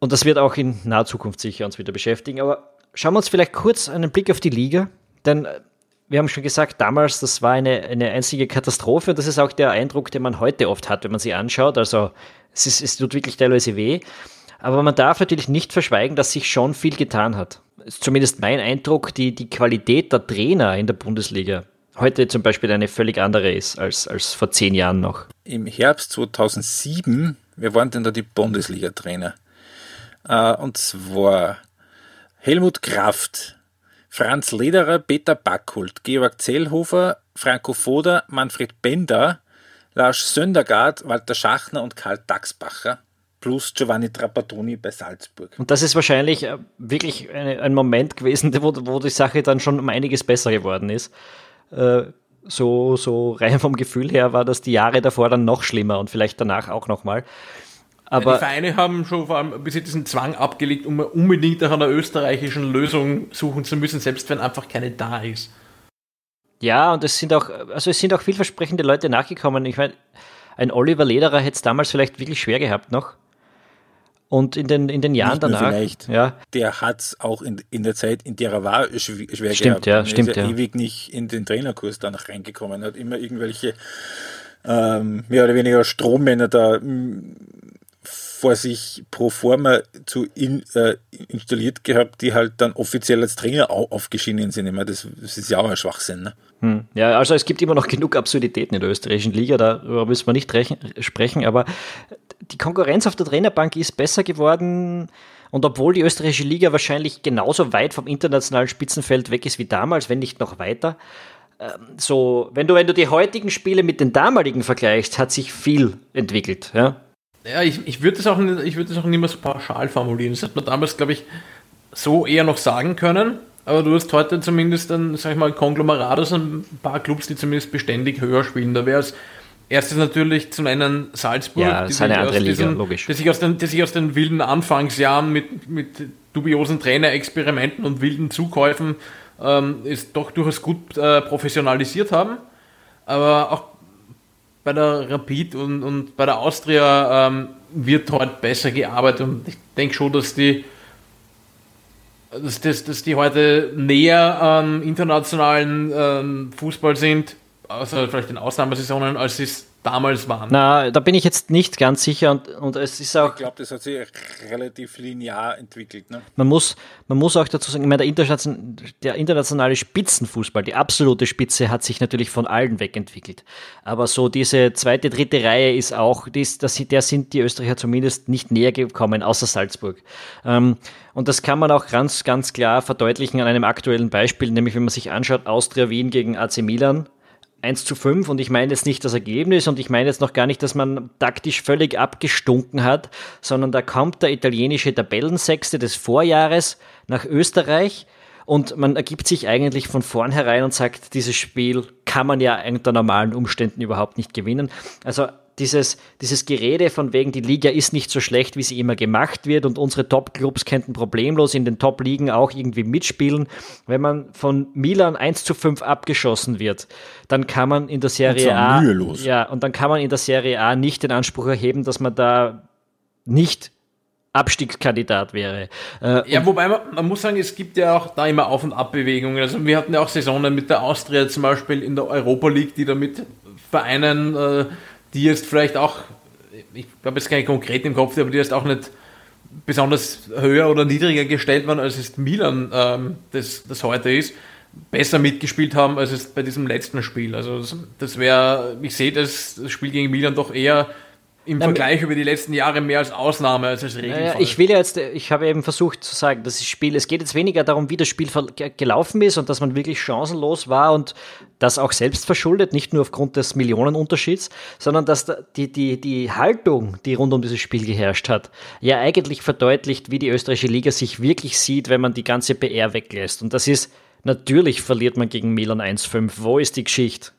Und das wird auch in naher Zukunft sicher uns wieder beschäftigen. Aber schauen wir uns vielleicht kurz einen Blick auf die Liga. Denn äh, wir haben schon gesagt, damals, das war eine, eine einzige Katastrophe. Das ist auch der Eindruck, den man heute oft hat, wenn man sie anschaut. Also es, ist, es tut wirklich teilweise weh. Aber man darf natürlich nicht verschweigen, dass sich schon viel getan hat. Ist zumindest mein Eindruck, die, die Qualität der Trainer in der Bundesliga heute zum Beispiel eine völlig andere ist als, als vor zehn Jahren noch. Im Herbst 2007, wer waren denn da die Bundesliga-Trainer? Äh, und zwar Helmut Kraft, Franz Lederer, Peter Backhult, Georg Zellhofer, Franco Foda, Manfred Bender, Lars Söndergaard, Walter Schachner und Karl Dachsbacher plus Giovanni Trapattoni bei Salzburg. Und das ist wahrscheinlich äh, wirklich ein Moment gewesen, wo, wo die Sache dann schon um einiges besser geworden ist. Äh, so, so rein vom Gefühl her war das die Jahre davor dann noch schlimmer und vielleicht danach auch nochmal. Aber die Vereine haben schon vor allem bis diesen Zwang abgelegt, um unbedingt nach einer österreichischen Lösung suchen zu müssen, selbst wenn einfach keine da ist. Ja, und es sind auch, also es sind auch vielversprechende Leute nachgekommen. Ich meine, ein Oliver Lederer hätte es damals vielleicht wirklich schwer gehabt noch. Und in den, in den Jahren Nicht danach. Vielleicht. Ja. Der hat es auch in, in der Zeit, in der er war, schwer stimmt, gehabt. Ja, er stimmt, ist ja, ja ewig nicht in den Trainerkurs danach reingekommen. Er hat immer irgendwelche ähm, mehr oder weniger Strommänner da vor sich pro forma zu in, äh, installiert gehabt, die halt dann offiziell als Trainer aufgeschieden sind. Ich meine, das, das ist ja auch ein Schwachsinn. Ne? Hm. Ja, also es gibt immer noch genug Absurditäten in der österreichischen Liga, darüber müssen wir nicht sprechen, aber die Konkurrenz auf der Trainerbank ist besser geworden. Und obwohl die österreichische Liga wahrscheinlich genauso weit vom internationalen Spitzenfeld weg ist wie damals, wenn nicht noch weiter, ähm, so, wenn du, wenn du die heutigen Spiele mit den damaligen vergleichst, hat sich viel entwickelt. Ja? Ja, ich, ich würde das, auch nicht, würd auch so pauschal formulieren. Das hat man damals, glaube ich, so eher noch sagen können. Aber du hast heute zumindest ein, sag ich mal, Konglomerat aus ein paar Clubs, die zumindest beständig höher spielen. Da wäre es erstes natürlich zum einen Salzburg, ja, das ist eine andere Liga, diesen, logisch. Die sich, aus den, die sich aus den wilden Anfangsjahren mit, mit dubiosen Trainerexperimenten und wilden Zukäufen ähm, ist doch durchaus gut äh, professionalisiert haben. Aber auch bei der Rapid und, und bei der Austria ähm, wird heute besser gearbeitet und ich denke schon, dass die, dass, dass, dass die heute näher am internationalen ähm, Fußball sind, außer vielleicht in Ausnahmesaisonen, als sie es damals waren. Na, da bin ich jetzt nicht ganz sicher und, und es ist auch. Ich glaube, das hat sich relativ linear entwickelt. Ne? Man, muss, man muss auch dazu sagen, ich meine, der, internationale, der internationale Spitzenfußball, die absolute Spitze, hat sich natürlich von allen wegentwickelt. Aber so diese zweite, dritte Reihe ist auch, die ist, das, der sind die Österreicher zumindest nicht näher gekommen, außer Salzburg. Ähm, und das kann man auch ganz, ganz klar verdeutlichen an einem aktuellen Beispiel, nämlich wenn man sich anschaut, Austria Wien gegen AC Milan 1 zu 5 und ich meine jetzt nicht das Ergebnis und ich meine jetzt noch gar nicht, dass man taktisch völlig abgestunken hat, sondern da kommt der italienische Tabellensechste des Vorjahres nach Österreich und man ergibt sich eigentlich von vornherein und sagt, dieses Spiel kann man ja unter normalen Umständen überhaupt nicht gewinnen. Also dieses, dieses Gerede von wegen, die Liga ist nicht so schlecht, wie sie immer gemacht wird und unsere Top-Clubs könnten problemlos in den Top-Ligen auch irgendwie mitspielen. Wenn man von Milan 1 zu 5 abgeschossen wird, dann kann man in der Serie A, mühelos. ja, und dann kann man in der Serie A nicht den Anspruch erheben, dass man da nicht Abstiegskandidat wäre. Äh, ja, wobei man, man, muss sagen, es gibt ja auch da immer Auf- und Abbewegungen. Also wir hatten ja auch Saisonen mit der Austria zum Beispiel in der Europa League, die da mit Vereinen äh, die jetzt vielleicht auch, ich glaube jetzt keine konkret im Kopf, aber die jetzt auch nicht besonders höher oder niedriger gestellt waren, als es Milan ähm, das, das heute ist, besser mitgespielt haben, als es bei diesem letzten Spiel. Also das, das wäre, ich sehe das, das Spiel gegen Milan doch eher im Vergleich über die letzten Jahre mehr als Ausnahme als als Regelfall. Naja, ich will jetzt, ich habe eben versucht zu sagen, das Spiel, es geht jetzt weniger darum, wie das Spiel gelaufen ist und dass man wirklich chancenlos war und das auch selbst verschuldet, nicht nur aufgrund des Millionenunterschieds, sondern dass die, die, die Haltung, die rund um dieses Spiel geherrscht hat, ja eigentlich verdeutlicht, wie die österreichische Liga sich wirklich sieht, wenn man die ganze PR weglässt. Und das ist, natürlich verliert man gegen Milan 1-5. Wo ist die Geschichte?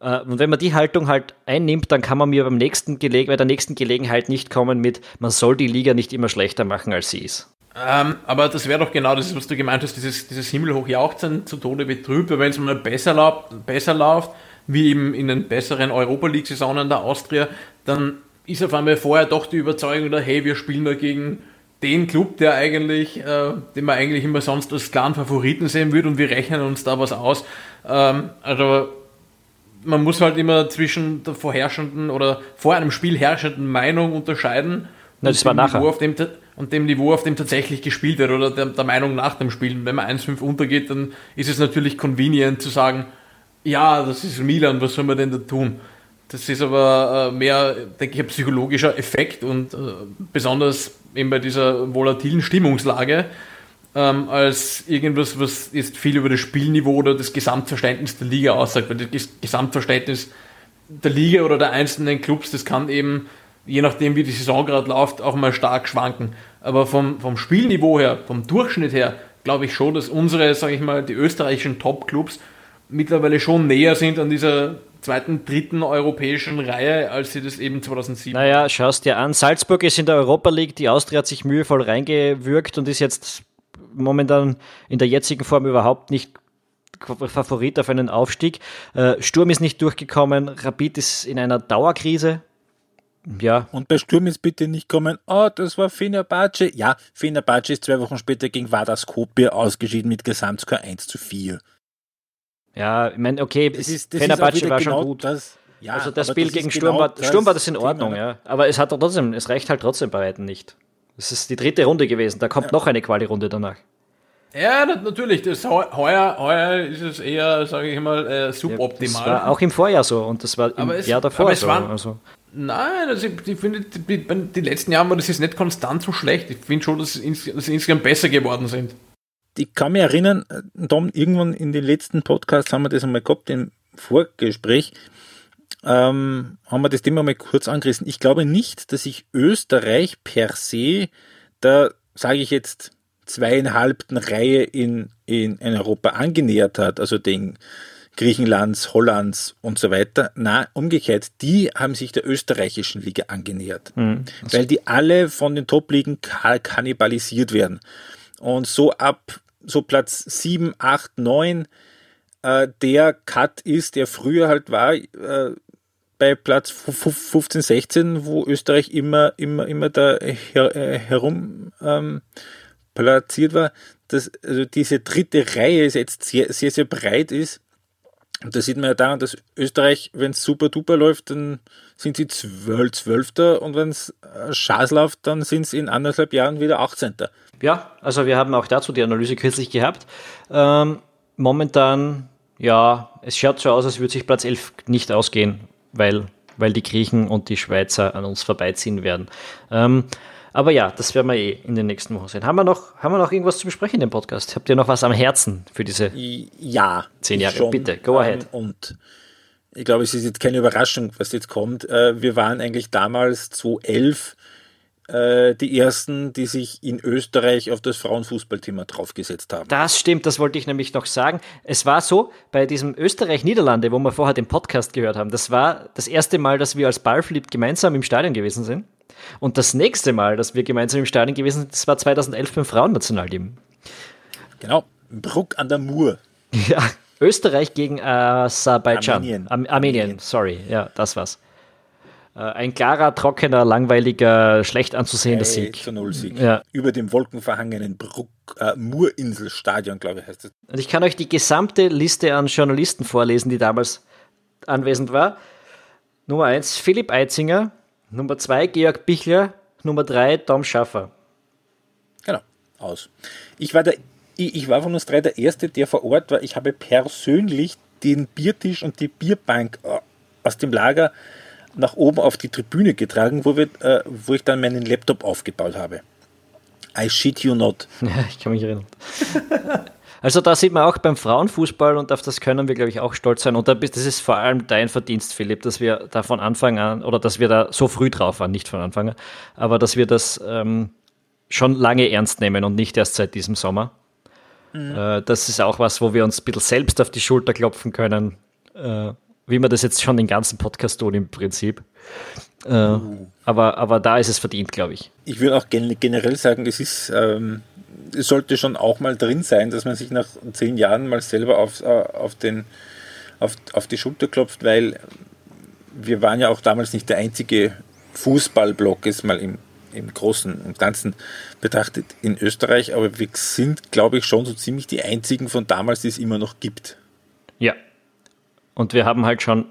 Äh, und wenn man die Haltung halt einnimmt, dann kann man mir beim nächsten Gele bei der nächsten Gelegenheit nicht kommen mit, man soll die Liga nicht immer schlechter machen, als sie ist. Ähm, aber das wäre doch genau das, was du gemeint hast, dieses, dieses Himmelhochjauchzen zu Tode betrübt, wenn es mal besser, lau besser läuft, wie eben in den besseren Europa League-Saisonen der Austria, dann ist auf einmal vorher doch die Überzeugung da, hey, wir spielen da gegen den Club, der eigentlich, äh, den man eigentlich immer sonst als klaren Favoriten sehen würde und wir rechnen uns da was aus. Ähm, also man muss halt immer zwischen der vorherrschenden oder vor einem Spiel herrschenden Meinung unterscheiden. Na, das war nachher. Niveau, auf dem, und dem Niveau, auf dem tatsächlich gespielt wird oder der, der Meinung nach dem Spiel. Wenn man 1-5 untergeht, dann ist es natürlich convenient zu sagen, ja, das ist Milan, was soll man denn da tun? Das ist aber äh, mehr, denke ich, ein psychologischer Effekt und äh, besonders eben bei dieser volatilen Stimmungslage ähm, als irgendwas, was jetzt viel über das Spielniveau oder das Gesamtverständnis der Liga aussagt. Weil das Gesamtverständnis der Liga oder der einzelnen Clubs, das kann eben, je nachdem wie die Saison gerade läuft, auch mal stark schwanken. Aber vom, vom Spielniveau her, vom Durchschnitt her, glaube ich schon, dass unsere, sage ich mal, die österreichischen Top-Clubs mittlerweile schon näher sind an dieser zweiten, dritten europäischen Reihe, als sie das eben 2007 Naja, schaust dir an. Salzburg ist in der Europa League, die Austria hat sich mühevoll reingewürgt und ist jetzt momentan in der jetzigen Form überhaupt nicht Favorit auf einen Aufstieg. Äh, Sturm ist nicht durchgekommen, Rapid ist in einer Dauerkrise. Ja. Und bei Sturm ist bitte nicht kommen, oh, das war Fenerbahce. Ja, Fenerbahce ist zwei Wochen später gegen Vadas Skopje ausgeschieden mit Gesamtscore 1 zu 4. Ja, ich meine, okay, das ist, das Fenerbahce war genau schon gut. Das, ja, also das Spiel das gegen Sturm, genau war, Sturm war das in Ordnung, Thema. ja. Aber es hat trotzdem, es reicht halt trotzdem bei weitem nicht. Das ist die dritte Runde gewesen. Da kommt ja. noch eine Quali-Runde danach. Ja, natürlich. Das heuer, heuer ist es eher, sage ich mal, äh, suboptimal. Ja, das war auch im Vorjahr so und das war im es, Jahr davor so. Waren, also. Nein, also ich, ich finde, die, die, letzten Jahre war das jetzt nicht konstant so schlecht. Ich finde schon, dass, ins, dass sie insgesamt besser geworden sind. Ich kann mich erinnern, Tom, irgendwann in den letzten Podcasts haben wir das einmal gehabt, im Vorgespräch, ähm, haben wir das Thema mal kurz angerissen. Ich glaube nicht, dass sich Österreich per se der, sage ich jetzt, zweieinhalbten Reihe in, in, in Europa angenähert hat, also den Griechenlands, Hollands und so weiter. Na, umgekehrt, die haben sich der österreichischen Liga angenähert, mhm. weil die alle von den Top-Ligen kannibalisiert werden. Und so ab so Platz 7, 8, 9 äh, der Cut ist, der früher halt war, äh, bei Platz 15, 16, wo Österreich immer, immer, immer da her, äh, herum ähm, platziert war, dass also diese dritte Reihe jetzt sehr, sehr, sehr breit ist. Und da sieht man ja daran, dass Österreich, wenn es super duper läuft, dann sind sie zwölf, Zwölfter und wenn es äh, Schaß läuft, dann sind sie in anderthalb Jahren wieder 18. Ja, also wir haben auch dazu die Analyse kürzlich gehabt. Ähm, momentan, ja, es schaut so aus, als würde sich Platz 11 nicht ausgehen weil, weil die Griechen und die Schweizer an uns vorbeiziehen werden. Ähm, Aber ja, das werden wir eh in den nächsten Wochen sehen. Haben wir noch, haben wir noch irgendwas zu besprechen in dem Podcast? Habt ihr noch was am Herzen für diese ja, zehn Jahre? Schon. Bitte, go ahead. Und ich glaube, es ist jetzt keine Überraschung, was jetzt kommt. Äh, wir waren eigentlich damals 2011 äh, die ersten, die sich in Österreich auf das Frauenfußballthema draufgesetzt haben. Das stimmt, das wollte ich nämlich noch sagen. Es war so, bei diesem Österreich-Niederlande, wo wir vorher den Podcast gehört haben, das war das erste Mal, dass wir als Ballflip gemeinsam im Stadion gewesen sind. Und das nächste Mal, dass wir gemeinsam im Stadion gewesen sind, das war 2011 beim Frauennationalteam. Genau, Bruck an der Mur. Ja, Österreich gegen Aserbaidschan. Armenien. Armenien. Armenien, sorry, ja, das war's. Äh, ein klarer, trockener, langweiliger, schlecht anzusehender Sieg. Zu Null Sieg. Ja. Über dem wolkenverhangenen Bruck, äh, Murinselstadion, glaube ich, heißt es. Und ich kann euch die gesamte Liste an Journalisten vorlesen, die damals anwesend war. Nummer 1 Philipp Eitzinger, Nummer 2 Georg Bichler, Nummer 3 Tom Schaffer. Genau, aus. Ich war, der, ich, ich war von uns drei der Erste, der vor Ort war. Ich habe persönlich den Biertisch und die Bierbank äh, aus dem Lager nach oben auf die Tribüne getragen, wo, wir, äh, wo ich dann meinen Laptop aufgebaut habe. I shit you not. Ja, ich kann mich erinnern. Also da sieht man auch beim Frauenfußball und auf das können wir, glaube ich, auch stolz sein. Und das ist vor allem dein Verdienst, Philipp, dass wir da von Anfang an oder dass wir da so früh drauf waren, nicht von Anfang an, aber dass wir das ähm, schon lange ernst nehmen und nicht erst seit diesem Sommer. Mhm. Äh, das ist auch was, wo wir uns ein bisschen selbst auf die Schulter klopfen können. Äh, wie wir das jetzt schon den ganzen Podcast tun im Prinzip. Äh, uh. aber, aber da ist es verdient, glaube ich. Ich würde auch generell sagen, es ist, ähm, es sollte schon auch mal drin sein, dass man sich nach zehn Jahren mal selber auf, äh, auf, den, auf, auf die Schulter klopft, weil wir waren ja auch damals nicht der einzige Fußballblock, ist mal im, im Großen und Ganzen betrachtet in Österreich, aber wir sind, glaube ich, schon so ziemlich die einzigen von damals, die es immer noch gibt. Und wir haben halt schon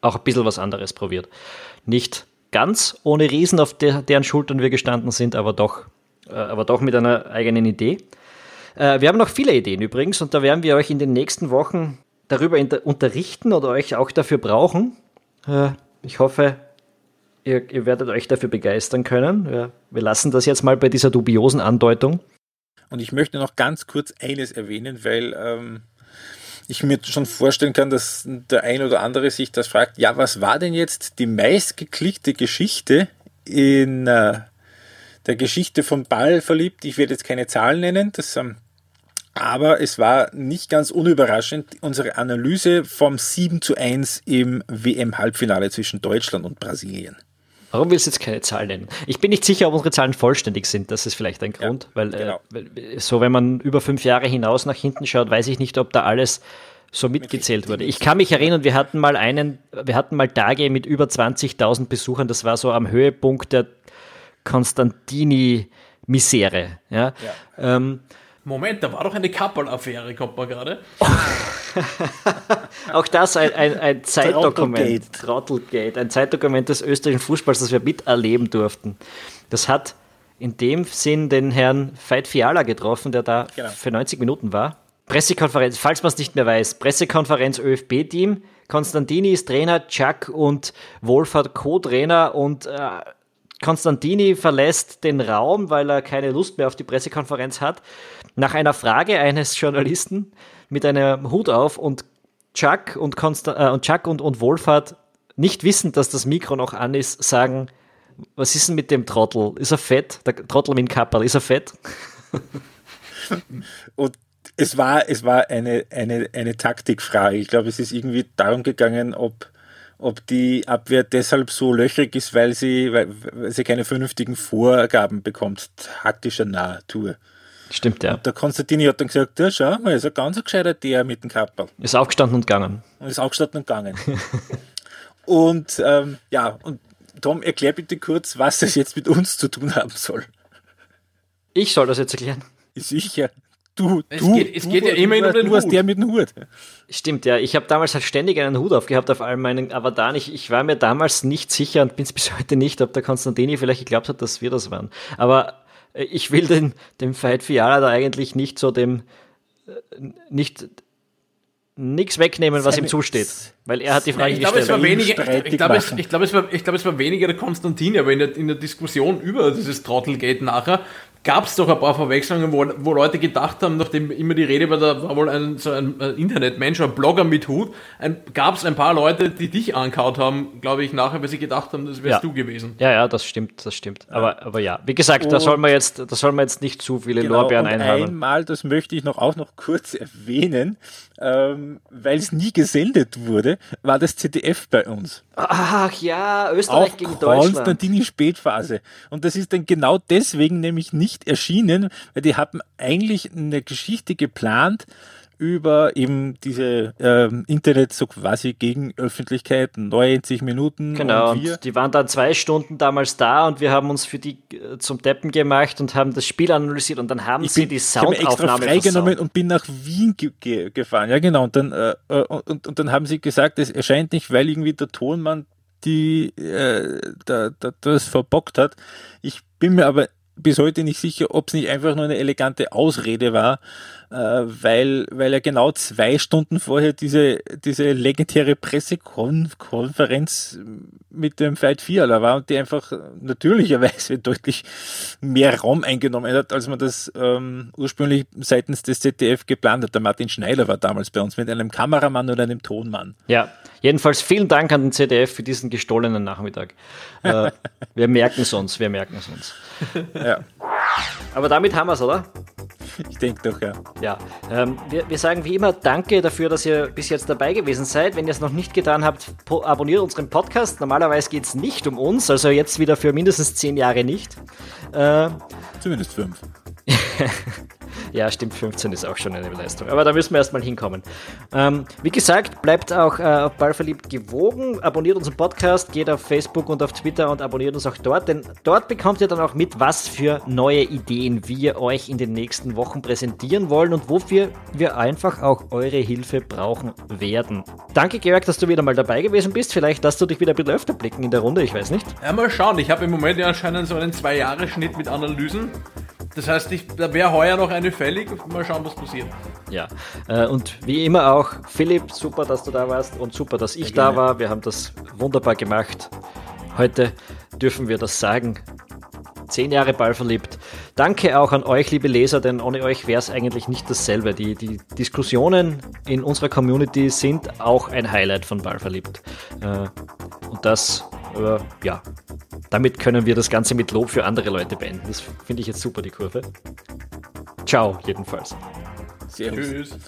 auch ein bisschen was anderes probiert. Nicht ganz ohne Riesen, auf der, deren Schultern wir gestanden sind, aber doch, äh, aber doch mit einer eigenen Idee. Äh, wir haben noch viele Ideen übrigens und da werden wir euch in den nächsten Wochen darüber unterrichten oder euch auch dafür brauchen. Äh, ich hoffe, ihr, ihr, werdet euch dafür begeistern können. Ja, wir lassen das jetzt mal bei dieser dubiosen Andeutung. Und ich möchte noch ganz kurz eines erwähnen, weil ähm, ich mir schon vorstellen kann, dass der ein oder andere sich das fragt, ja, was war denn jetzt die meistgeklickte Geschichte in äh, der Geschichte von Ball verliebt? Ich werde jetzt keine Zahlen nennen, das, ähm, aber es war nicht ganz unüberraschend unsere Analyse vom 7 zu 1 im WM-Halbfinale zwischen Deutschland und Brasilien. Warum willst du jetzt keine Zahlen nennen? Ich bin nicht sicher, ob unsere Zahlen vollständig sind. Das ist vielleicht ein Grund, ja, weil, äh, genau. äh, so, wenn man über fünf Jahre hinaus nach hinten schaut, weiß ich nicht, ob da alles so mitgezählt wurde. Ich kann mich erinnern, wir hatten mal einen, wir hatten mal Tage mit über 20.000 Besuchern. Das war so am Höhepunkt der Konstantini-Misere. Ja. ja. Ähm, Moment, da war doch eine Kappel-Affäre, kommt man gerade. Auch das ein, ein, ein Zeitdokument. Trottelgate. Ein Zeitdokument des österreichischen Fußballs, das wir miterleben durften. Das hat in dem Sinn den Herrn Veit Fiala getroffen, der da genau. für 90 Minuten war. Pressekonferenz, falls man es nicht mehr weiß, Pressekonferenz ÖFB-Team. Konstantini ist Trainer, Chuck und Wolfert Co-Trainer und äh, Konstantini verlässt den Raum, weil er keine Lust mehr auf die Pressekonferenz hat. Nach einer Frage eines Journalisten mit einem Hut auf und Chuck und, Konsta äh, und, Chuck und, und Wohlfahrt nicht wissend, dass das Mikro noch an ist, sagen, was ist denn mit dem Trottel? Ist er fett? Der Trottel mit dem Kapperl, ist er fett? und es war, es war eine, eine, eine Taktikfrage. Ich glaube, es ist irgendwie darum gegangen, ob ob die Abwehr deshalb so löchrig ist, weil sie, weil, weil sie keine vernünftigen Vorgaben bekommt, taktischer Natur. Stimmt, ja. Und der Konstantini hat dann gesagt, ja, schau mal, ist ein ganz gescheiter der mit dem Kapperl. Ist aufgestanden und gegangen. Und ist aufgestanden und gegangen. und ähm, ja, und Tom, erklär bitte kurz, was das jetzt mit uns zu tun haben soll. Ich soll das jetzt erklären. Sicher. Du, es du, geht, es du, geht ja immer um den du hast der mit dem Hut. Stimmt, ja. Ich habe damals halt ständig einen Hut aufgehabt auf all meinen Avatar. Ich, ich war mir damals nicht sicher und bin es bis heute nicht, ob der Konstantini vielleicht geglaubt hat, dass wir das waren. Aber äh, ich will den, dem Fight Fiala da eigentlich nicht so dem, äh, nicht, nichts wegnehmen, was ihm zusteht. Weil er hat die Frage ich glaube, gestellt. Es war weniger, ich glaube, es, ich, glaube, es, war, ich glaube, es war weniger der Konstantin, aber in der, in der Diskussion über dieses Trottelgate nachher gab es doch ein paar Verwechslungen, wo, wo Leute gedacht haben, nachdem immer die Rede war, da war wohl ein, so ein, ein Internetmensch, ein Blogger mit Hut, gab es ein paar Leute, die dich ankaut haben, glaube ich, nachher, weil sie gedacht haben, das wärst ja. du gewesen. Ja, ja, das stimmt, das stimmt. Aber, aber ja, wie gesagt, und da soll man jetzt, da soll man jetzt nicht zu viele genau, Lorbeeren einhaben. Einmal, das möchte ich noch auch noch kurz erwähnen, ähm, weil es nie gesendet wurde, war das ZDF bei uns. Ach ja, Österreich auch gegen Deutschland. Konstantini Spätphase. Und das ist dann genau deswegen nämlich nicht erschienen, weil die hatten eigentlich eine Geschichte geplant, über eben diese ähm, Internet so quasi gegen Öffentlichkeit, 90 Minuten. Genau, und, und, die waren dann zwei Stunden damals da und wir haben uns für die äh, zum Deppen gemacht und haben das Spiel analysiert und dann haben ich sie bin, die Soundaufnahme ich freigenommen und bin nach Wien ge ge gefahren. Ja, genau. Und dann, äh, äh, und, und dann haben sie gesagt, es erscheint nicht, weil irgendwie der Tonmann die äh, da, da, das verbockt hat. Ich bin mir aber bis heute nicht sicher, ob es nicht einfach nur eine elegante Ausrede war, weil, weil er genau zwei Stunden vorher diese, diese legendäre Pressekonferenz mit dem Fight 4 war und die einfach natürlicherweise deutlich mehr Raum eingenommen hat, als man das ähm, ursprünglich seitens des ZDF geplant hat. Der Martin Schneider war damals bei uns mit einem Kameramann und einem Tonmann. Ja, jedenfalls vielen Dank an den ZDF für diesen gestohlenen Nachmittag. Äh, wir merken es uns, wir merken es uns. Ja. Aber damit haben wir es, oder? Ich denke doch, ja. Ja, ähm, wir, wir sagen wie immer Danke dafür, dass ihr bis jetzt dabei gewesen seid. Wenn ihr es noch nicht getan habt, abonniert unseren Podcast. Normalerweise geht es nicht um uns, also jetzt wieder für mindestens zehn Jahre nicht. Äh, Zumindest fünf. ja, stimmt, 15 ist auch schon eine Leistung. Aber da müssen wir erstmal hinkommen. Ähm, wie gesagt, bleibt auch äh, auf Ballverliebt gewogen. Abonniert unseren Podcast, geht auf Facebook und auf Twitter und abonniert uns auch dort, denn dort bekommt ihr dann auch mit, was für neue Ideen wir euch in den nächsten Wochen präsentieren wollen und wofür wir einfach auch eure Hilfe brauchen werden. Danke, Georg, dass du wieder mal dabei gewesen bist. Vielleicht darfst du dich wieder ein bisschen öfter blicken in der Runde, ich weiß nicht. Ja, mal schauen. Ich habe im Moment ja anscheinend so einen Zwei-Jahre-Schnitt mit Analysen. Das heißt, ich, da wäre heuer noch eine fällig. Mal schauen, was passiert. Ja, äh, und wie immer auch, Philipp, super, dass du da warst und super, dass ich da war. Wir haben das wunderbar gemacht. Heute dürfen wir das sagen. Zehn Jahre Ball verliebt. Danke auch an euch, liebe Leser, denn ohne euch wäre es eigentlich nicht dasselbe. Die, die Diskussionen in unserer Community sind auch ein Highlight von Ball verliebt. Äh, und das, äh, ja, damit können wir das Ganze mit Lob für andere Leute beenden. Das finde ich jetzt super, die Kurve. Ciao, jedenfalls. Servus. Tschüss.